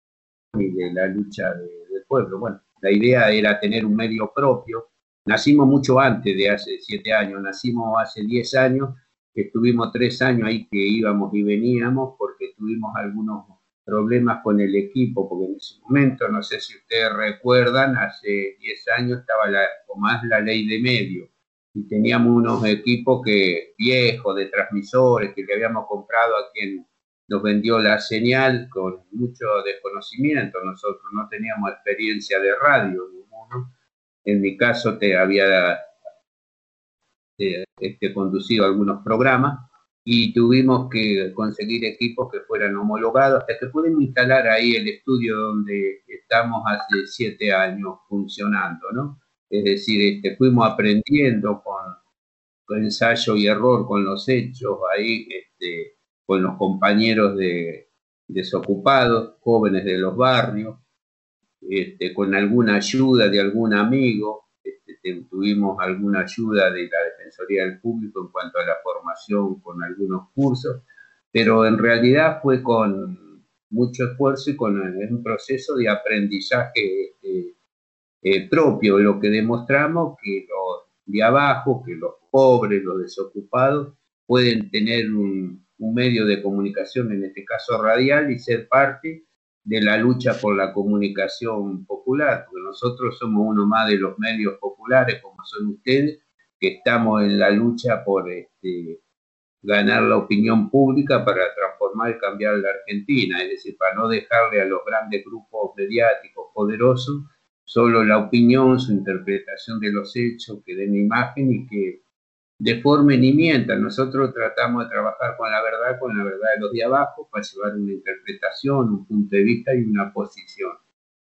y de la lucha del pueblo. Bueno, la idea era tener un medio propio. Nacimos mucho antes de hace siete años, nacimos hace diez años, estuvimos tres años ahí que íbamos y veníamos porque tuvimos algunos problemas con el equipo, porque en ese momento, no sé si ustedes recuerdan, hace 10 años estaba o más la ley de medio y teníamos unos equipos que viejos de transmisores que le habíamos comprado a quien nos vendió la señal con mucho desconocimiento. Nosotros no teníamos experiencia de radio. En mi caso te había eh, este, conducido algunos programas y tuvimos que conseguir equipos que fueran homologados hasta que pudimos instalar ahí el estudio donde estamos hace siete años funcionando, ¿no? Es decir, este, fuimos aprendiendo con, ensayo y error, con los hechos ahí, este, con los compañeros de desocupados, jóvenes de los barrios, este, con alguna ayuda de algún amigo, tuvimos alguna ayuda de la Defensoría del Público en cuanto a la formación con algunos cursos, pero en realidad fue con mucho esfuerzo y con un proceso de aprendizaje este, eh, propio, lo que demostramos que los de abajo, que los pobres, los desocupados, pueden tener un, un medio de comunicación, en este caso radial, y ser parte de la lucha por la comunicación popular, porque nosotros somos uno más de los medios populares, como son ustedes, que estamos en la lucha por este, ganar la opinión pública para transformar y cambiar la Argentina, es decir, para no dejarle a los grandes grupos mediáticos poderosos solo la opinión, su interpretación de los hechos, que den imagen y que deformen y mientan. Nosotros tratamos de trabajar con la verdad, con la verdad de los de abajo, para llevar una interpretación, un punto de vista y una posición.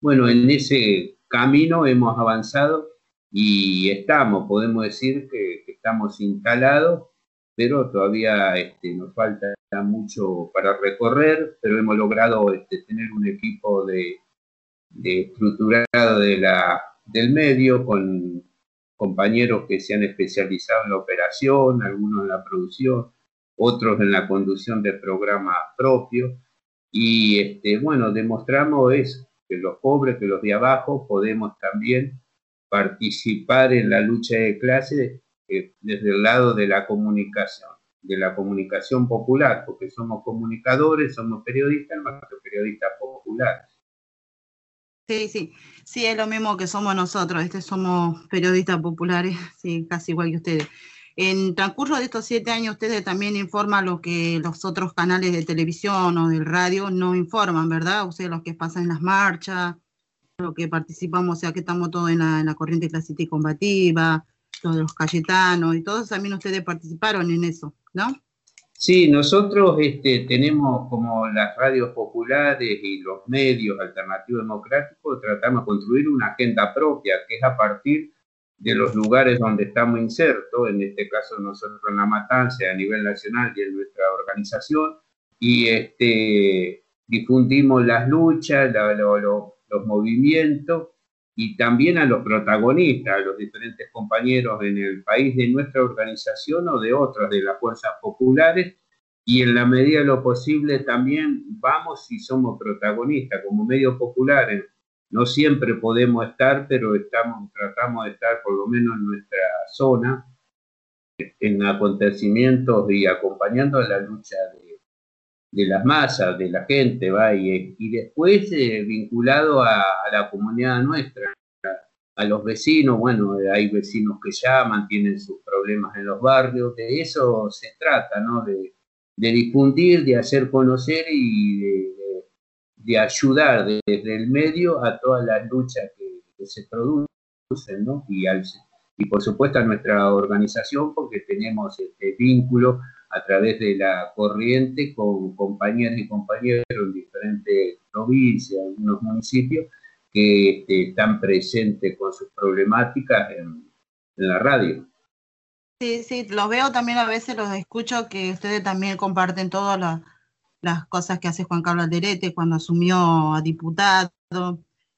Bueno, en ese camino hemos avanzado y estamos, podemos decir que, estamos instalados, pero todavía este, nos falta mucho para recorrer, pero hemos logrado este, tener un equipo de, de estructurado de del medio con compañeros que se han especializado en la operación, algunos en la producción, otros en la conducción de programas propios. Y este, bueno, demostramos es que los pobres, que los de abajo, podemos también participar en la lucha de clases eh, desde el lado de la comunicación, de la comunicación popular, porque somos comunicadores, somos periodistas, más que periodistas populares. Sí, sí, sí, es lo mismo que somos nosotros, este somos periodistas populares, sí, casi igual que ustedes. En transcurso de estos siete años, ustedes también informan lo que los otros canales de televisión o del radio no informan, ¿verdad? Ustedes los que pasan en las marchas, lo que participamos, o sea, que estamos todos en la, en la corriente clásica y combativa, todos los Cayetanos, y todos también ustedes participaron en eso, ¿no? Sí, nosotros este, tenemos como las radios populares y los medios alternativos democráticos, tratamos de construir una agenda propia, que es a partir de los lugares donde estamos insertos, en este caso nosotros en La Matanza, a nivel nacional y en nuestra organización, y este, difundimos las luchas, los movimientos, y también a los protagonistas, a los diferentes compañeros en el país de nuestra organización o de otras de las fuerzas populares, y en la medida de lo posible también vamos y somos protagonistas como medios populares. No siempre podemos estar, pero estamos, tratamos de estar por lo menos en nuestra zona, en acontecimientos y acompañando la lucha de de las masas, de la gente, va, y, después eh, vinculado a, la comunidad nuestra, a, los vecinos, bueno, hay vecinos que llaman, tienen sus problemas en los barrios, de eso se trata, ¿no? De, difundir, de hacer conocer y de ayudar desde el medio a todas las luchas que, que se producen, ¿no? Y, al, y por supuesto a nuestra organización porque tenemos este vínculo a través de la corriente con compañeras y compañeros en diferentes provincias, algunos municipios que este, están presentes con sus problemáticas en, la radio. Sí, sí, los veo también a veces, los escucho que ustedes también comparten todas las, cosas que hace Juan Carlos Alderete cuando asumió a diputado.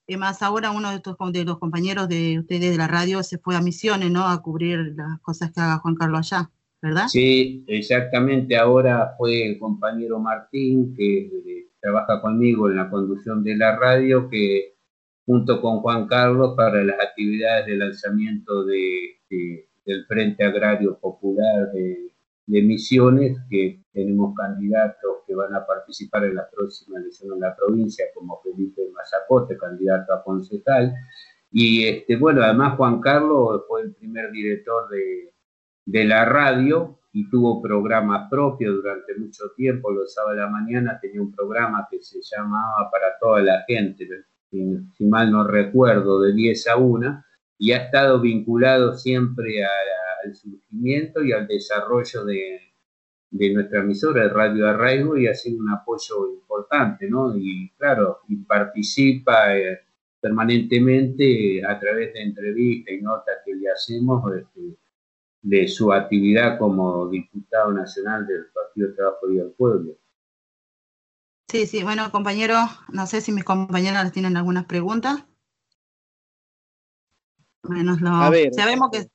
Además, ahora uno de, estos, de los compañeros de ustedes de la radio se fue a Misiones, ¿no? A cubrir las cosas que haga Juan Carlos allá, ¿verdad? Sí, exactamente. Ahora fue el compañero Martín, que eh, trabaja conmigo en la conducción de la radio, que junto con Juan Carlos para las actividades de lanzamiento de, de, del Frente Agrario Popular de, de Misiones, que tenemos candidatos que van a participar en la próxima elección en la provincia, como Felipe Mazacote, candidato a concejal. Y este, bueno, además Juan Carlos fue el primer director de, de la radio y tuvo programa propio durante mucho tiempo, los sábados de la mañana tenía un programa que se llamaba Para toda la gente, si mal no recuerdo, de 10 a 1, y ha estado vinculado siempre al surgimiento y al desarrollo de, de nuestra emisora de Radio Arraigo y ha sido un apoyo importante, ¿no? Y claro, y participa eh, permanentemente a través de entrevistas y notas que le hacemos este, de su actividad como diputado nacional del Partido Trabajo y del Pueblo. Sí, sí, bueno, compañero, no sé si mis compañeras tienen algunas preguntas. Bueno, lo, A ver. sabemos que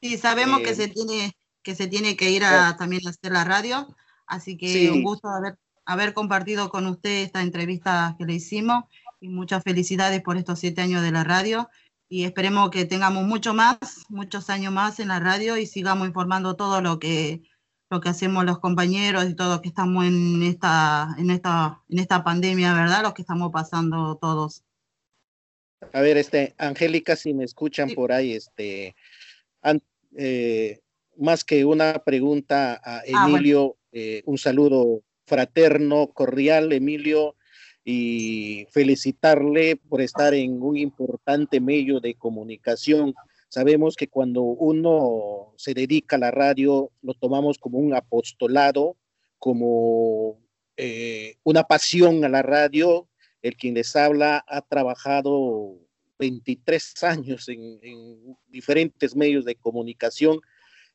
sí, sabemos Eh, que se tiene que se tiene que ir a también a hacer la radio, así que Sí. un gusto haber haber compartido con usted esta entrevista que le hicimos y muchas felicidades por estos siete años de la radio y esperemos que tengamos mucho más, muchos años más en la radio y sigamos informando todo lo que lo que hacemos los compañeros y todos que estamos en esta en esta en esta pandemia, ¿verdad? Los que estamos pasando todos. A ver, este, Angélica, si me escuchan Sí. por ahí, este, an- eh, más que una pregunta a Ah, bueno. Emilio, eh, un saludo fraterno, cordial, Emilio, y felicitarle por estar en un importante medio de comunicación. Sabemos que cuando uno se dedica a la radio, lo tomamos como un apostolado, como eh, una pasión a la radio. El quien les habla ha trabajado 23 años en, en diferentes medios de comunicación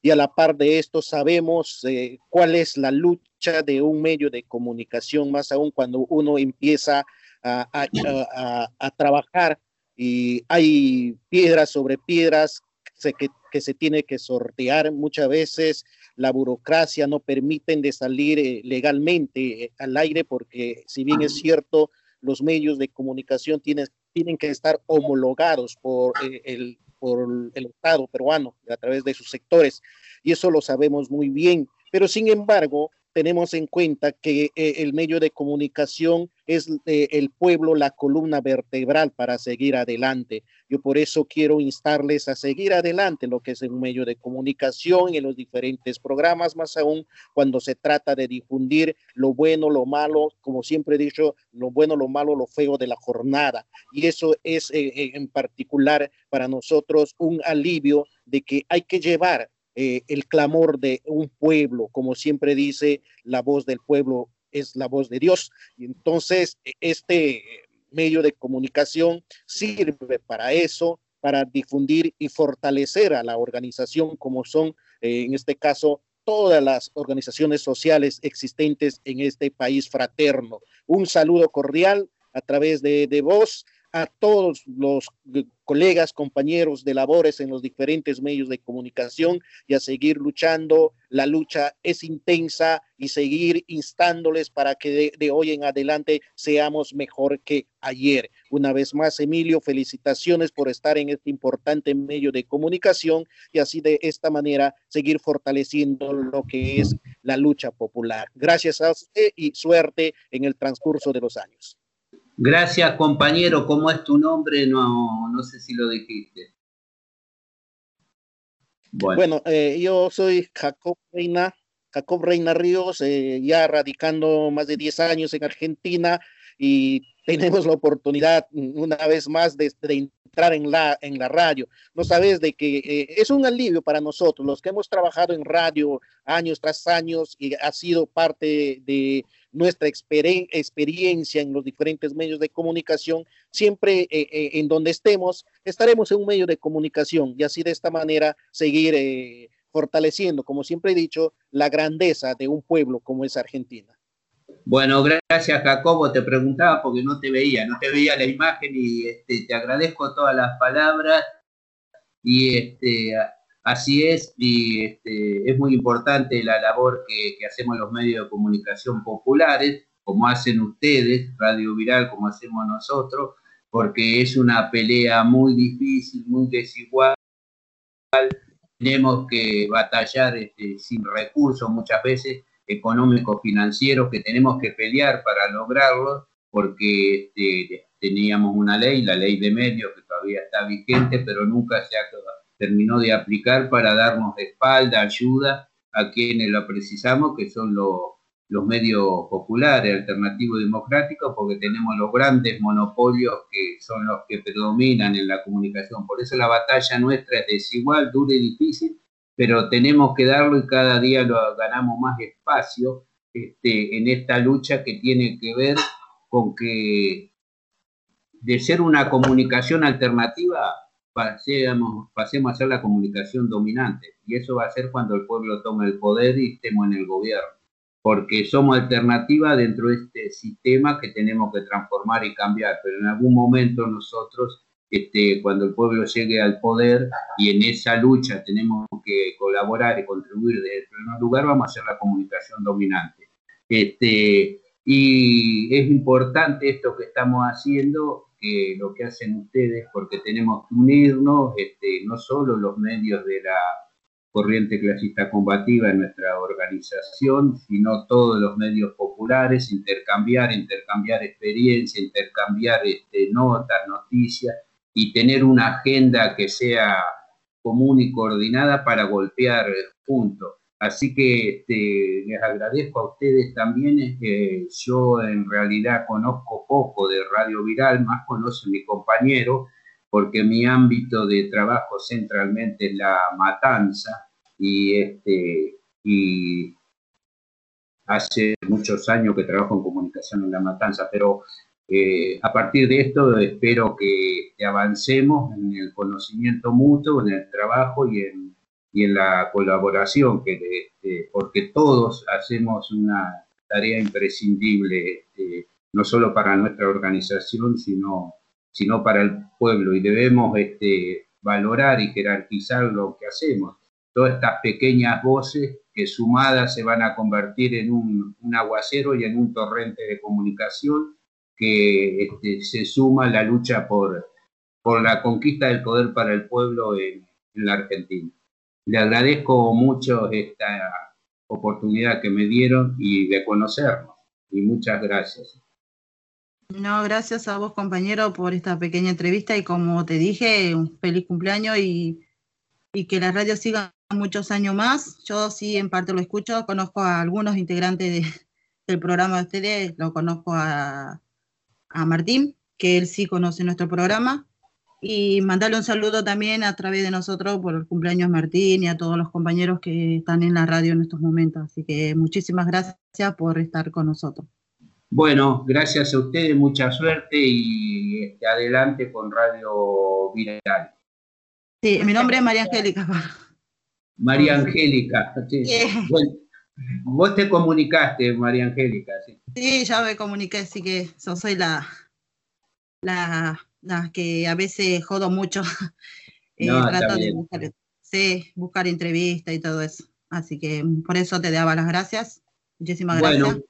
y a la par de esto sabemos eh, cuál es la lucha de un medio de comunicación, más aún cuando uno empieza a, trabajar y hay piedras sobre piedras que, que se tiene que sortear. Muchas veces la burocracia no permiten de salir eh, legalmente eh, al aire porque si bien es cierto, los medios de comunicación tienen, tienen que estar homologados por el por el Estado peruano a través de sus sectores, y eso lo sabemos muy bien. Pero sin embargo, tenemos en cuenta que eh, el medio de comunicación es eh, el pueblo la columna vertebral para seguir adelante. Yo por eso quiero instarles a seguir adelante lo que es un medio de comunicación en los diferentes programas, más aún cuando se trata de difundir lo bueno, lo malo, como siempre he dicho, lo bueno, lo malo, lo feo de la jornada. Y eso es eh, en particular para nosotros un alivio de que hay que llevar eh, el clamor de un pueblo, como siempre dice, la voz del pueblo es la voz de Dios. Y entonces eh, este medio de comunicación sirve para eso, para difundir y fortalecer a la organización como son, eh, en este caso, todas las organizaciones sociales existentes en este país fraterno. Un saludo cordial a través de, de vos a todos los colegas, compañeros de labores en los diferentes medios de comunicación y a seguir luchando. La lucha es intensa y seguir instándoles para que de, hoy en adelante seamos mejor que ayer. Una vez más, Emilio, felicitaciones por estar en este importante medio de comunicación y así de esta manera seguir fortaleciendo lo que es la lucha popular. Gracias a usted y suerte en el transcurso de los años. Gracias, compañero. ¿Cómo es tu nombre? No, no sé si lo dijiste. Bueno, eh, yo soy Jacob Reina, Jacob Reina Ríos, eh, ya radicando más de 10 años en Argentina y tenemos la oportunidad una vez más de, entrar en la, en la radio. No sabes de que eh, es un alivio para nosotros, los que hemos trabajado en radio años tras años y ha sido parte de nuestra experiencia en los diferentes medios de comunicación, siempre eh, eh, en donde estemos, estaremos en un medio de comunicación y así de esta manera seguir fortaleciendo, como siempre he dicho, la grandeza de un pueblo como es Argentina. Bueno, gracias Jacobo, te preguntaba porque no te veía, no te veía la imagen y este, te agradezco todas las palabras y este, así es y este, es muy importante la labor que, que, hacemos los medios de comunicación populares, como hacen ustedes, Radio Viral, como hacemos nosotros, porque es una pelea muy difícil, muy desigual. Tenemos que batallar este, sin recursos muchas veces económicos financieros que tenemos que pelear para lograrlo, porque este, teníamos una ley, la ley de medios, que todavía está vigente, pero nunca se ha, terminó de aplicar para darnos espalda, ayuda a quienes lo precisamos, que son los, los medios populares, alternativos democráticos, porque tenemos los grandes monopolios que son los que predominan en la comunicación. Por eso la batalla nuestra es desigual, dura y difícil, pero tenemos que darlo y cada día lo ganamos más espacio este, en esta lucha que tiene que ver con que de ser una comunicación alternativa pasemos, pasemos a ser la comunicación dominante. Y eso va a ser cuando el pueblo tome el poder y estemos en el gobierno. Porque somos alternativa dentro de este sistema que tenemos que transformar y cambiar. Pero en algún momento nosotros este, cuando el pueblo llegue al poder y en esa lucha tenemos que colaborar y contribuir desde el primer lugar, vamos a hacer la comunicación dominante. Este, y es importante esto que estamos haciendo, que lo que hacen ustedes, porque tenemos que unirnos, este, no solo los medios de la corriente clasista combativa en nuestra organización, sino todos los medios populares, intercambiar, intercambiar experiencia, intercambiar este, notas, noticias, y tener una agenda que sea común y coordinada para golpear juntos. Así que este, les agradezco a ustedes también. yo en realidad conozco poco de Radio Viral, más conoce mi compañero, porque mi ámbito de trabajo centralmente es la matanza y, este, y hace muchos años que trabajo en comunicación en la matanza, pero eh, a partir de esto espero que, avancemos en el conocimiento mutuo, en el trabajo y en, y en la colaboración, que, porque todos hacemos una tarea imprescindible, este, no solo para nuestra organización, sino, sino para el pueblo, y debemos este, valorar y jerarquizar lo que hacemos. Todas estas pequeñas voces que sumadas se van a convertir en un, un aguacero y en un torrente de comunicación que este, se suma la lucha por, por la conquista del poder para el pueblo en, la Argentina. Le agradezco mucho esta oportunidad que me dieron y de conocernos. Y muchas gracias. No, gracias a vos, compañero, por esta pequeña entrevista y como te dije, un feliz cumpleaños y, y que la radio siga muchos años más. Yo sí, en parte lo escucho, conozco a algunos integrantes del programa de ustedes, lo conozco a a Martín, que él sí conoce nuestro programa, y mandarle un saludo también a través de nosotros por el cumpleaños Martín y a todos los compañeros que están en la radio en estos momentos. Así que muchísimas gracias por estar con nosotros. Bueno, gracias a ustedes, mucha suerte y este, adelante con Radio Viral. Sí, mi nombre es María Angélica. María Angélica. Sí. Vos te comunicaste, María Angélica. Sí. sí, ya me comuniqué, así que yo soy la, la, que a veces jodo mucho. eh, trato de buscar, sí, buscar entrevistas y todo eso. Así que por eso te daba las gracias. Muchísimas bueno, gracias.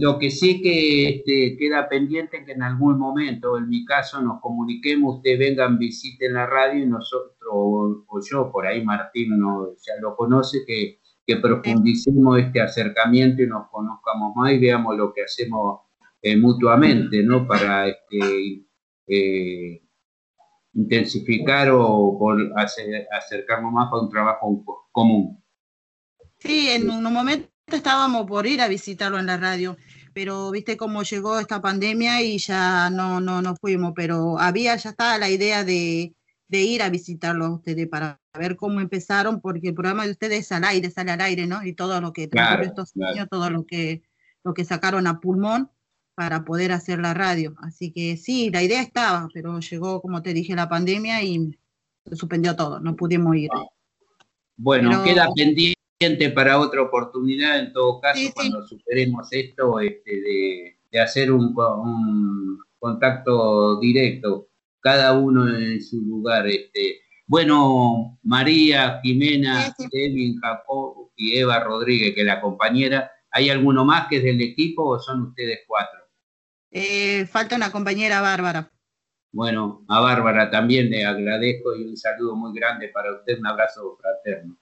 Lo que sí que este, queda pendiente es que en algún momento, en mi caso, nos comuniquemos, usted vengan, visiten la radio y nosotros, o, yo, por ahí Martín no, ya lo conoce, que que profundicemos este acercamiento y nos conozcamos más y veamos lo que hacemos eh, mutuamente, ¿no? Para este, eh, intensificar o por acercarnos más a un trabajo común. Sí, en un momento estábamos por ir a visitarlo en la radio, pero viste cómo llegó esta pandemia y ya no, no, no fuimos, pero había, ya estaba la idea de, de ir a visitarlos a ustedes para ver cómo empezaron, porque el programa de ustedes es al aire, sale al aire, ¿no? Y todo lo que Claro, estos claro. años, todo lo que, lo que sacaron a pulmón para poder hacer la radio. Así que sí, la idea estaba, pero llegó, como te dije, la pandemia y se suspendió todo, no pudimos ir. Bueno, Pero- queda pendiente para otra oportunidad, en todo caso, Sí, sí. cuando superemos esto, este, de, de hacer un, un contacto directo, cada uno en su lugar. Este. Bueno, María, Jimena. Kevin, Jacob y Eva Rodríguez, que es la compañera, ¿hay alguno más que es del equipo o son ustedes cuatro? Eh, falta una compañera bárbara. Bueno, a Bárbara también le agradezco y un saludo muy grande para usted, un abrazo fraterno.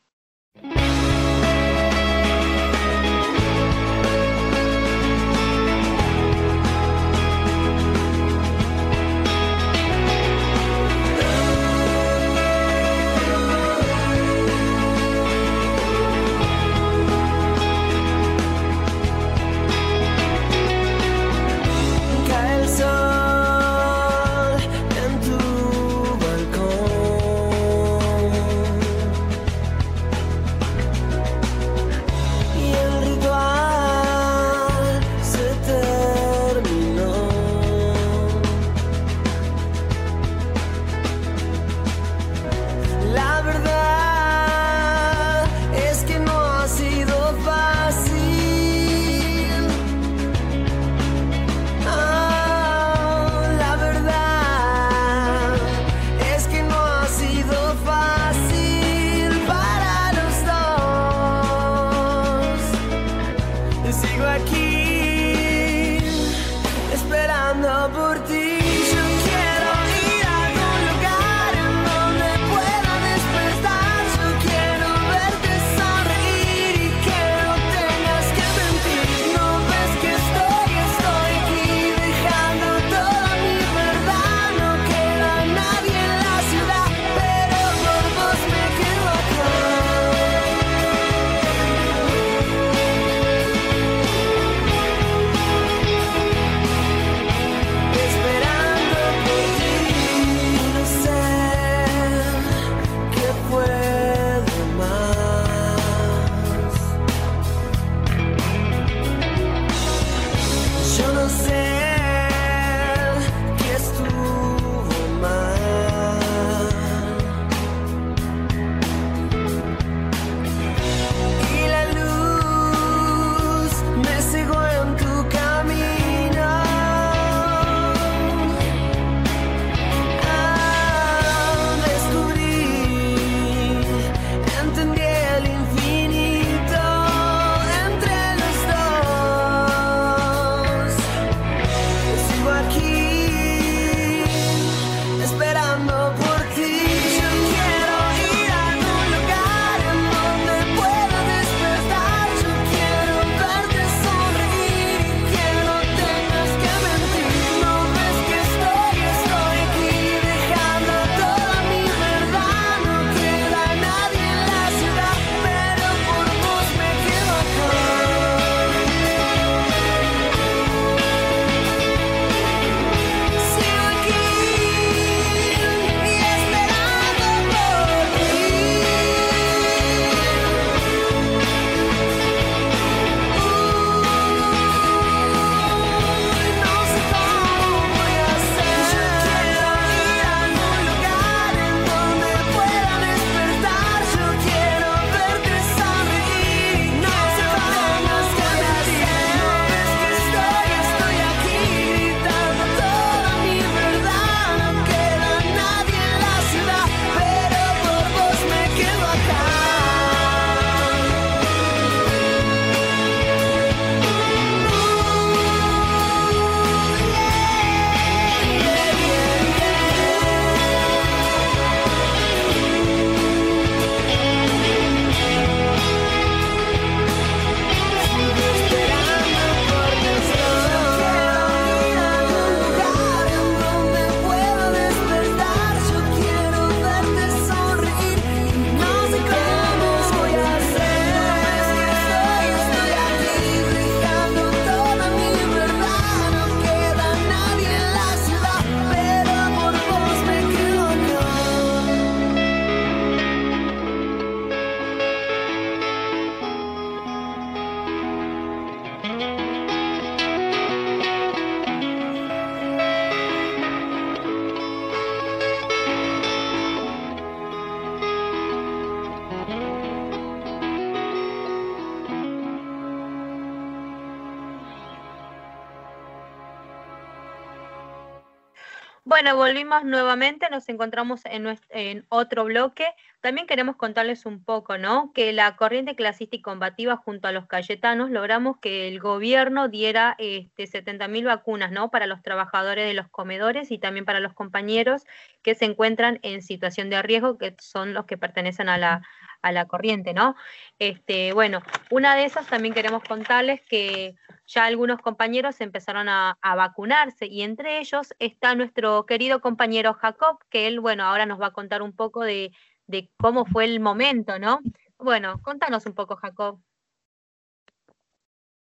Volvimos nuevamente, nos encontramos en, nues- en otro bloque. También queremos contarles un poco, ¿no? Que la corriente clasista y combativa junto a los cayetanos logramos que el gobierno diera este, 70.000 vacunas, ¿no? Para los trabajadores de los comedores y también para los compañeros que se encuentran en situación de riesgo, que son los que pertenecen a la, a la corriente, ¿no? Este, bueno, una de esas también queremos contarles que ya algunos compañeros empezaron a, vacunarse y entre ellos está nuestro querido compañero Jacob, que él, bueno, ahora nos va a contar un poco de, de cómo fue el momento, ¿no? Bueno, contanos un poco, Jacob.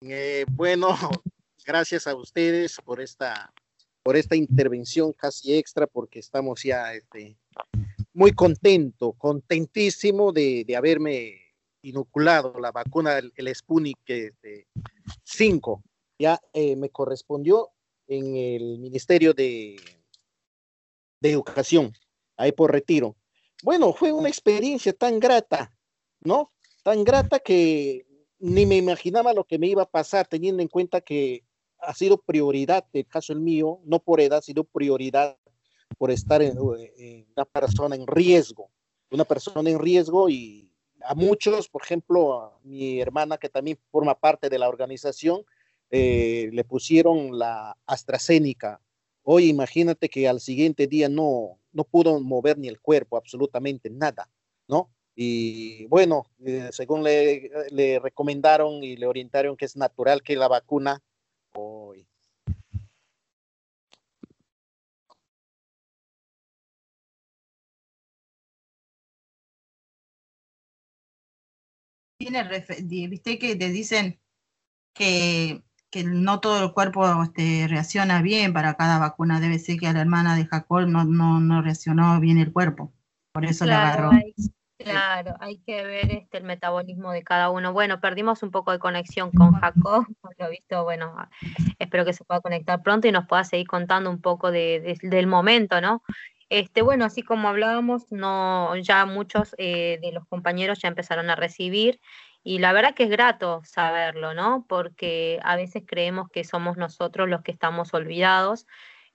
Eh, bueno, gracias a ustedes por esta, por esta intervención casi extra, porque estamos ya este, muy contento, contentísimo de, de haberme inoculado la vacuna, el, el Sputnik este, 5. Ya eh, me correspondió en el Ministerio de, de Educación, ahí por retiro. Bueno, fue una experiencia tan grata, ¿no? Tan grata que ni me imaginaba lo que me iba a pasar, teniendo en cuenta que ha sido prioridad, el caso el mío, no por edad, sino prioridad por estar en, en una persona en riesgo, una persona en riesgo y a muchos, por ejemplo, a mi hermana que también forma parte de la organización, eh, le pusieron la AstraZeneca. Hoy imagínate que al siguiente día no, no pudo mover ni el cuerpo, absolutamente nada, ¿no? Y bueno, eh, según le, le, recomendaron y le orientaron que es natural que la vacuna hoy. Tiene viste que te dicen que, que, no todo el cuerpo este, reacciona bien para cada vacuna. Debe ser que a la hermana de Jacob no, no, no reaccionó bien el cuerpo. Por eso claro, le agarró. Hay, claro, hay que ver este, el metabolismo de cada uno. Bueno, perdimos un poco de conexión con Jacob, por lo visto, bueno, espero que se pueda conectar pronto y nos pueda seguir contando un poco de, de, del momento, ¿no? Este, bueno, así como hablábamos, no, ya muchos eh, de los compañeros ya empezaron a recibir y la verdad que es grato saberlo, ¿no? Porque a veces creemos que somos nosotros los que estamos olvidados,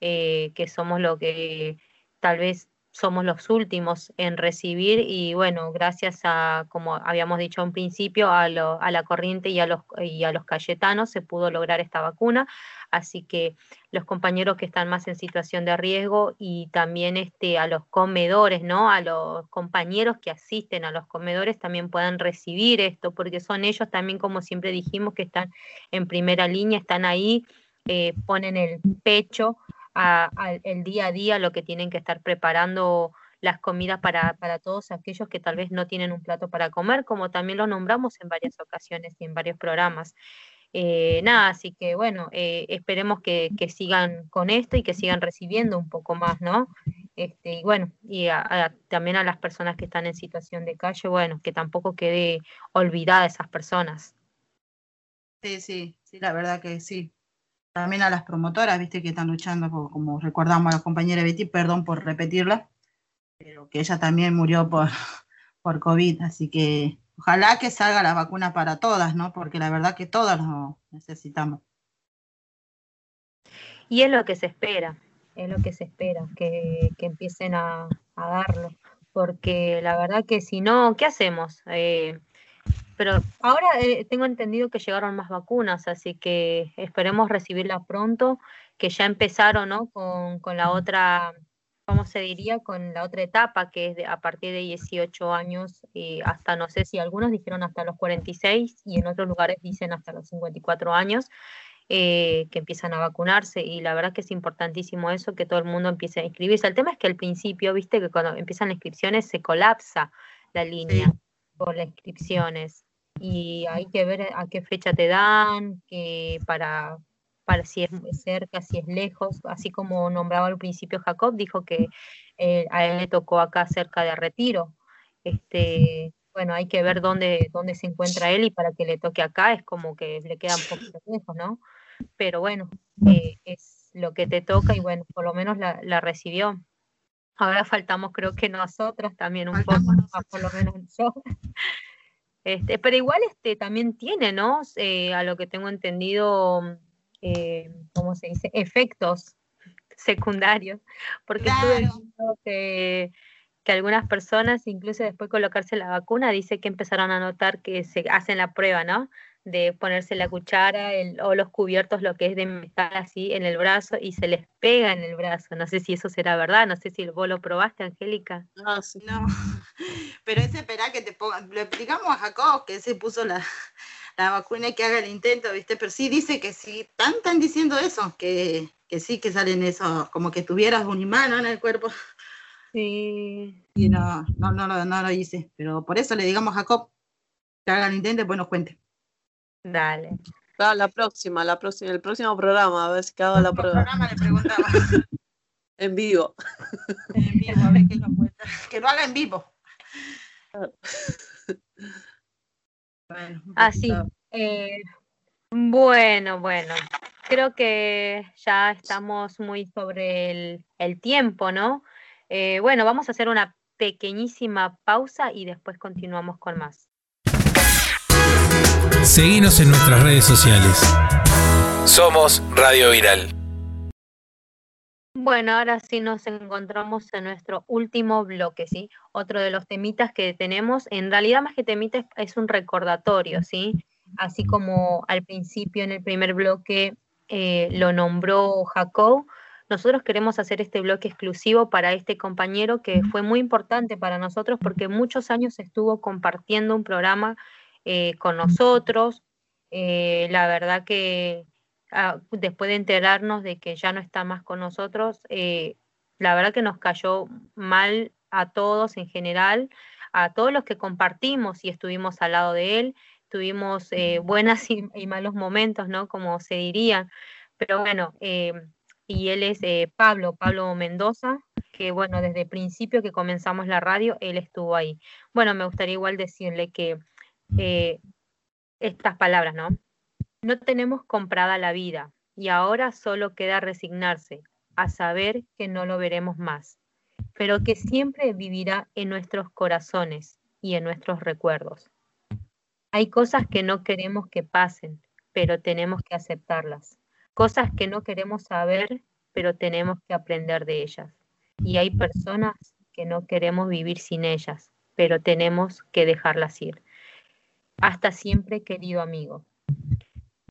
eh, que somos lo que tal vez somos los últimos en recibir y bueno, gracias a, como habíamos dicho en principio, a, lo, a la corriente y a, los, y a los cayetanos se pudo lograr esta vacuna, así que los compañeros que están más en situación de riesgo y también este, a los comedores, ¿no? A los compañeros que asisten a los comedores también puedan recibir esto, porque son ellos también, como siempre dijimos, que están en primera línea, están ahí, eh, ponen el pecho el día a día lo que tienen que estar preparando las comidas para, para, todos aquellos que tal vez no tienen un plato para comer, como también lo nombramos en varias ocasiones y en varios programas. Eh, nada, así que bueno, eh, esperemos que, que, sigan con esto y que sigan recibiendo un poco más, ¿no? Este, y bueno, y a, también a las personas que están en situación de calle, bueno, que tampoco quede olvidada esas personas. Sí, sí, sí, la verdad que sí también a las promotoras, viste, que están luchando, como recordamos a la compañera Betty, perdón por repetirla, pero que ella también murió por, por COVID, así que ojalá que salga la vacuna para todas, ¿no? Porque la verdad que todas lo necesitamos. Y es lo que se espera, es lo que se espera, que, que empiecen a, a, darlo, porque la verdad que si no, ¿qué hacemos? Eh, pero ahora eh, tengo entendido que llegaron más vacunas, así que esperemos recibirlas pronto, que ya empezaron ¿no? con, con, la otra, ¿cómo se diría? Con la otra etapa, que es de, a partir de 18 años y hasta, no sé si algunos dijeron hasta los 46 y en otros lugares dicen hasta los 54 años. Eh, que empiezan a vacunarse y la verdad que es importantísimo eso, que todo el mundo empiece a inscribirse. El tema es que al principio, viste que cuando empiezan las inscripciones se colapsa la línea sí. Por las inscripciones y hay que ver a qué fecha te dan, que para, para si es cerca, si es lejos, así como nombraba al principio Jacob, dijo que eh, a él le tocó acá cerca de Retiro. Este, bueno, hay que ver dónde, dónde se encuentra él y para que le toque acá es como que le queda un poquito lejos, ¿no? Pero bueno, eh, es lo que te toca y bueno, por lo menos la, la recibió. Ahora faltamos creo que nosotros también un faltamos poco, por lo menos yo. Este, pero igual este también tiene, ¿no? Eh, a lo que tengo entendido, eh, ¿cómo se dice? Efectos. secundarios, porque estuve viendo que, que algunas personas, incluso después de colocarse la vacuna, dice que empezaron a notar que se hacen la prueba, ¿no? De ponerse la cuchara el- o los cubiertos, lo que es de metal así en el brazo y se les pega en el brazo. No sé si eso será verdad, no sé si vos lo probaste, Angélica. Sí. No, pero ese esperá que te pongan, le explicamos a Jacob que se puso la, la vacuna y que haga el intento, ¿viste? Pero sí dice que sí, están, están diciendo eso, que, que sí que salen eso, como que tuvieras un imán ¿no? en el cuerpo. Sí. Y no, no, no, lo- no lo hice, pero por eso le digamos a Jacob que haga el intento y pues nos cuente. Dale. Claro, la próxima, la próxima, el próximo programa, a ver si hago la El prueba. programa le preguntaba En vivo. en vivo, a ver qué nos cuenta. Que lo haga en vivo. Bueno, Así. Eh, bueno, bueno, creo que ya estamos muy sobre el, el tiempo, ¿no? Eh, bueno, vamos a hacer una pequeñísima pausa y después continuamos con más. Seguinos en nuestras redes sociales. Somos Radio Viral. Bueno, ahora sí nos encontramos en nuestro último bloque, ¿sí? Otro de los temitas que tenemos, en realidad más que temita es, es un recordatorio, ¿sí? Así como al principio en el primer bloque eh, lo nombró Jacob, nosotros queremos hacer este bloque exclusivo para este compañero que fue muy importante para nosotros porque muchos años estuvo compartiendo un programa eh, con nosotros. Eh, la verdad que ah, después de enterarnos de que ya no está más con nosotros, eh, la verdad que nos cayó mal a todos en general, a todos los que compartimos y estuvimos al lado de él, tuvimos buenas y, y malos momentos, ¿no? Como se diría, pero bueno, y él es Pablo, Pablo Mendoza, que bueno, desde el principio que comenzamos la radio, él estuvo ahí. Bueno, me gustaría igual decirle que eh, estas palabras, ¿no? No tenemos comprada la vida y ahora solo queda resignarse a saber que no lo veremos más, pero que siempre vivirá en nuestros corazones y en nuestros recuerdos. Hay cosas que no queremos que pasen, pero tenemos que aceptarlas. Cosas que no queremos saber, pero tenemos que aprender de ellas. Y hay personas que no queremos vivir sin ellas, pero tenemos que dejarlas ir. Hasta siempre, querido amigo.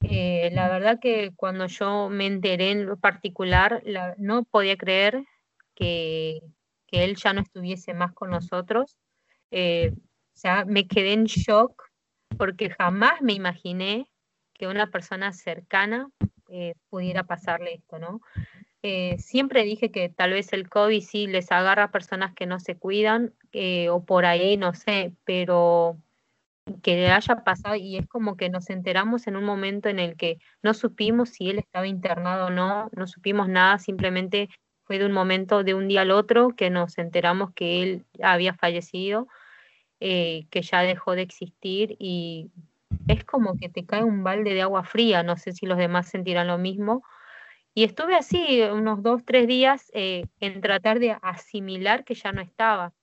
Eh, la verdad que cuando yo me enteré en lo particular, la- no podía creer que, que él ya no estuviese más con nosotros. Eh, o sea, me quedé en shock porque jamás me imaginé que una persona cercana eh, pudiera pasarle esto, ¿no? Eh, siempre dije que tal vez el COVID sí les agarra a personas que no se cuidan o por ahí, no sé, pero que le haya pasado y es como que nos enteramos en un momento en el que no supimos si él estaba internado o no, no supimos nada, simplemente fue de un momento, de un día al otro, que nos enteramos que él había fallecido, eh, que ya dejó de existir y es como que te cae un balde de agua fría, no sé si los demás sentirán lo mismo. Y estuve así unos dos, tres días eh, en tratar de asimilar que ya no estaba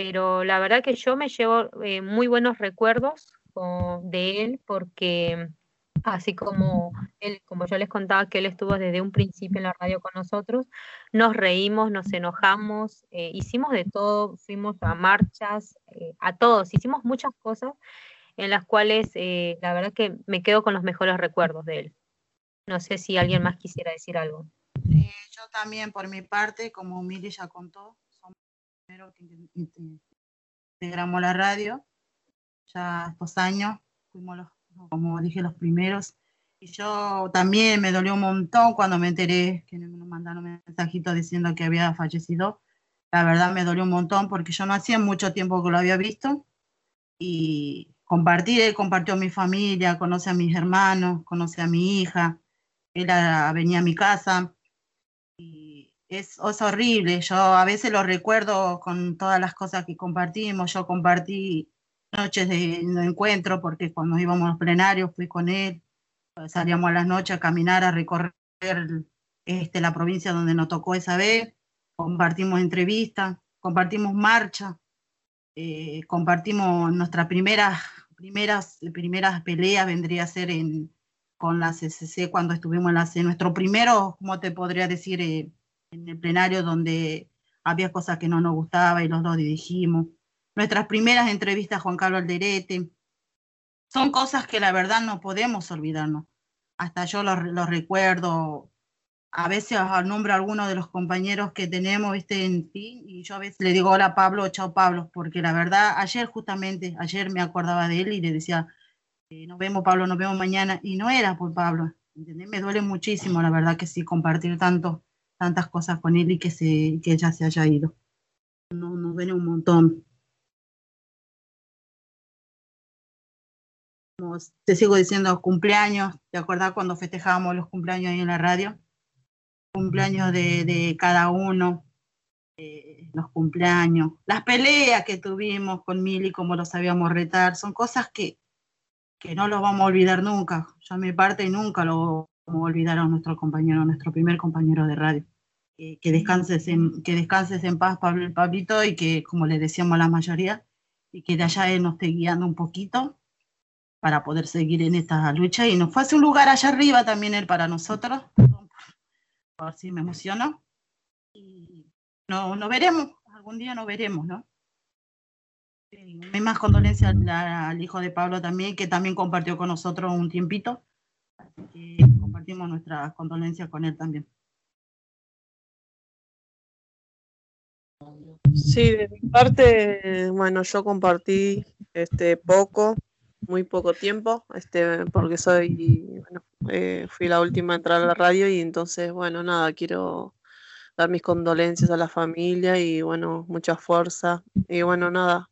pero la verdad que yo me llevo eh, muy buenos recuerdos de él porque así como él, como yo les contaba que él estuvo desde un principio en la radio con nosotros, nos reímos, nos enojamos, eh, hicimos de todo, fuimos a marchas, eh, a todos, hicimos muchas cosas en las cuales eh, la verdad que me quedo con los mejores recuerdos de él. No sé si alguien más quisiera decir algo. Yo también, por mi parte, como Miri ya contó, primeros que inte- inte- integramos la radio. Ya estos años fuimos los, como dije, los primeros. Y yo también me dolió un montón cuando me enteré que nos mandaron un mensajito diciendo que había fallecido. La verdad me dolió un montón porque yo no hacía mucho tiempo que lo había visto. Y compartir, él compartió mi familia, conoce a mis hermanos, conoce a mi hija. Él ah, venía a mi casa es, es horrible. Yo a veces lo recuerdo con todas las cosas que compartimos. Yo compartí noches de, encuentro porque cuando íbamos a los plenarios fui con él. Salíamos a las noches a caminar, a recorrer este, la provincia donde nos tocó esa vez. Compartimos entrevistas, compartimos marcha, eh, compartimos nuestras primeras, primeras, primeras peleas, vendría a ser en, con la CCC cuando estuvimos en la C. Nuestro primero, como te podría decir, eh, en el plenario donde había cosas que no nos gustaba y los dos dirigimos. Nuestras primeras entrevistas a Juan Carlos Alderete. Son cosas que la verdad no podemos olvidarnos. Hasta yo los, recuerdo, a veces nombro a algunos de los compañeros que tenemos, ¿viste? En fin, y yo a veces le digo hola Pablo, chao Pablo, porque la verdad, ayer justamente, ayer me acordaba de él y le decía, eh, nos vemos Pablo, nos vemos mañana, y no era por Pablo, ¿entendés? Me duele muchísimo, la verdad que sí, compartir tanto, tantas cosas con él y que, se, que ella se haya ido. No, nos duele un montón. Te sigo diciendo, cumpleaños, ¿te acordás cuando festejábamos los cumpleaños ahí en la radio? cumpleaños de, de cada uno, los cumpleaños, las peleas que tuvimos con Mili, como lo sabíamos retar, son cosas que, que no los vamos a olvidar nunca. Yo a mi parte nunca lo a olvidar a nuestro compañero, nuestro primer compañero de radio. Eh, que, descanses en, que descanses en paz, Pablo, Pablito, y que, como le decíamos a la mayoría, y que de allá él nos esté guiando un poquito para poder seguir en esta lucha. Y nos fue hace un lugar allá arriba también él para nosotros, por si me emociono. Y no, no veremos, algún día nos veremos, ¿no? Mi más condolencia al, al, hijo de Pablo también, que también compartió con nosotros un tiempito. Así que compartimos nuestras condolencias con él también. Sí, de mi parte, bueno, yo compartí este poco, muy poco tiempo, este, porque soy, bueno, eh, fui la última a entrar a la radio y entonces, bueno, nada, quiero dar mis condolencias a la familia y bueno, mucha fuerza. Y bueno, nada,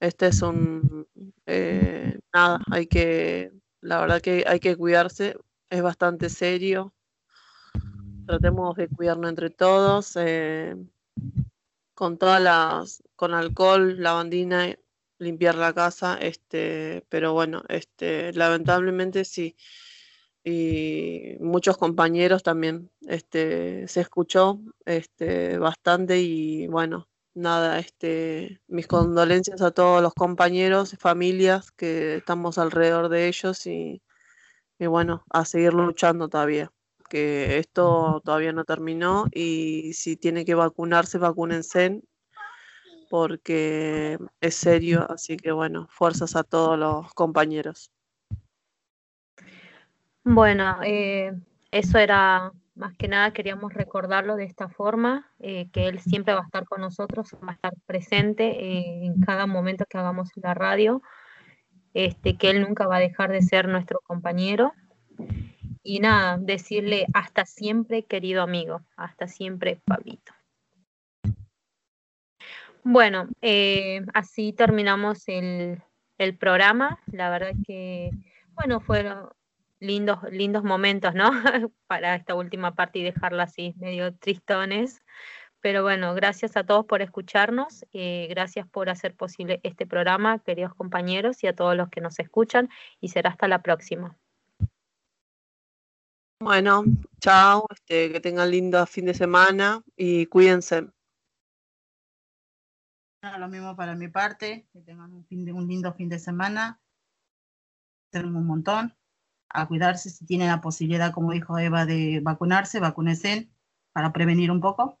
este es un, eh, nada, hay que, la verdad que hay que cuidarse, es bastante serio. Tratemos de cuidarnos entre todos, eh, con todas las, con alcohol, lavandina, limpiar la casa, este, pero bueno, este, lamentablemente sí y muchos compañeros también este, se escuchó este, bastante y bueno, nada, este, mis condolencias a todos los compañeros, familias que estamos alrededor de ellos y, y bueno, a seguir luchando todavía, que esto todavía no terminó y si tiene que vacunarse, vacúnense porque es serio, así que bueno, fuerzas a todos los compañeros. Bueno, eh, eso era más que nada, queríamos recordarlo de esta forma, eh, que él siempre va a estar con nosotros, va a estar presente eh, en cada momento que hagamos la radio, este, que él nunca va a dejar de ser nuestro compañero. Y nada, decirle hasta siempre, querido amigo, hasta siempre, Pablito. Bueno, así terminamos el, el programa. La verdad que, bueno, fueron lindos, lindos momentos, ¿no? Para esta última parte y dejarla así, medio tristones. Pero bueno, gracias a todos por escucharnos, eh, gracias por hacer posible este programa, queridos compañeros, y a todos los que nos escuchan, y será hasta la próxima. Bueno, chao, este, que tengan lindo fin de semana y cuídense. Lo mismo para mi parte, que tengan un, fin de, un lindo fin de semana. Tenemos un montón a cuidarse si tienen la posibilidad, como dijo Eva, de vacunarse, vacúnense para prevenir un poco.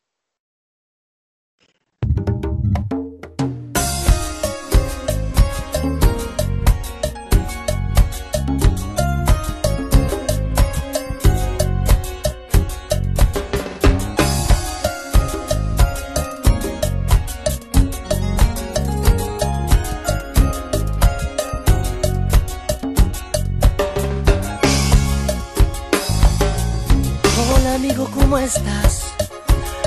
¿Cómo estás?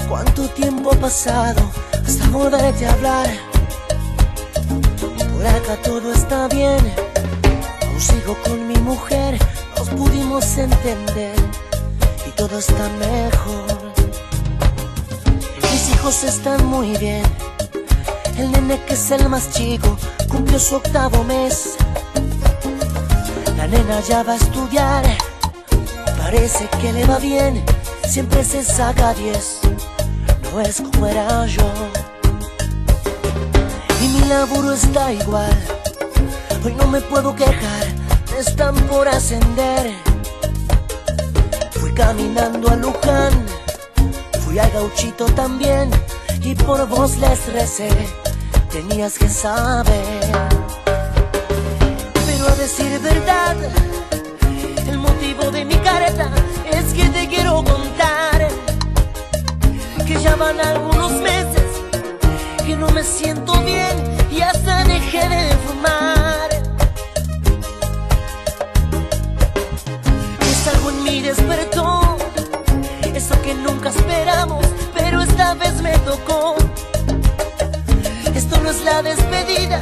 ¿Cuánto tiempo ha pasado hasta volverte a hablar? Por acá todo está bien, aún sigo con mi mujer, nos pudimos entender y todo está mejor. Mis hijos están muy bien, el nene que es el más chico cumplió su octavo mes. La nena ya va a estudiar, parece que le va bien siempre se saca 10, no es como era yo. Y mi laburo está igual, Hoy no me puedo quejar, están por ascender. Fui caminando a Luján, fui a Gauchito también, y por vos les recé, tenías que saber. Pero a decir verdad, motivo de mi careta es que te quiero contar que ya van algunos meses que no me siento bien y hasta dejé de fumar. Es algo en mí despertó, eso que nunca esperamos, pero esta vez me tocó. Esto no es la despedida,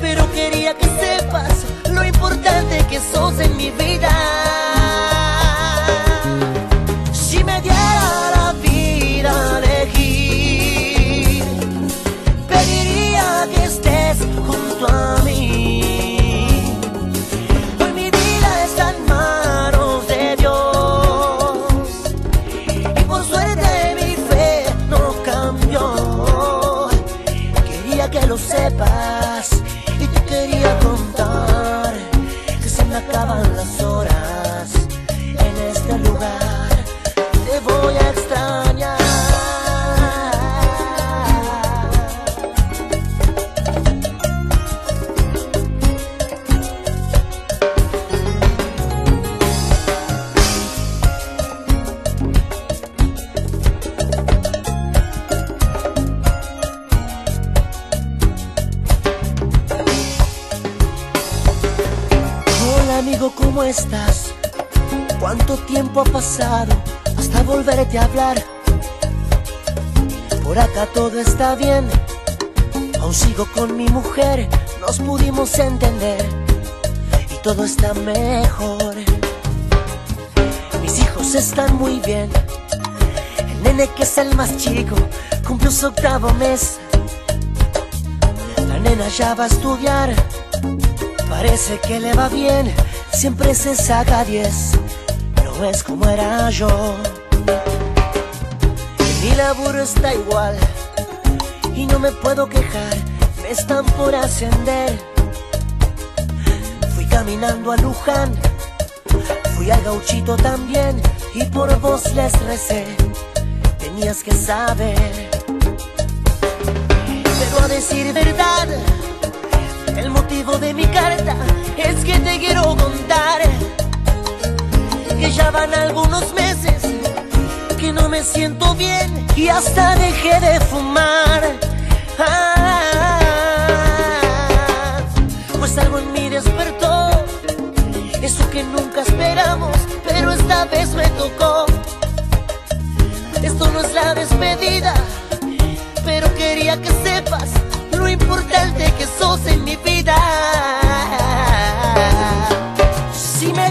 pero quería que sepas importante que sos en mi vida. Aún sigo con mi mujer, nos pudimos entender y todo está mejor. Mis hijos están muy bien, el nene que es el más chico cumplió su octavo mes. La nena ya va a estudiar Parece que le va bien, siempre se saca 10, no es como era yo. Mi laburo está igual y no me puedo quejar, me están por ascender. Fui caminando a Luján, fui a Gauchito también y por vos les recé, tenías que saber. Pero a decir verdad, el motivo de mi carta es que te quiero contar que ya van algunos meses que no me siento bien y hasta dejé de fumar. Ah, pues algo en mí despertó, eso que nunca esperamos, pero esta vez me tocó. Esto no es la despedida, pero quería que sepas lo importante que sos en mi vida. Si me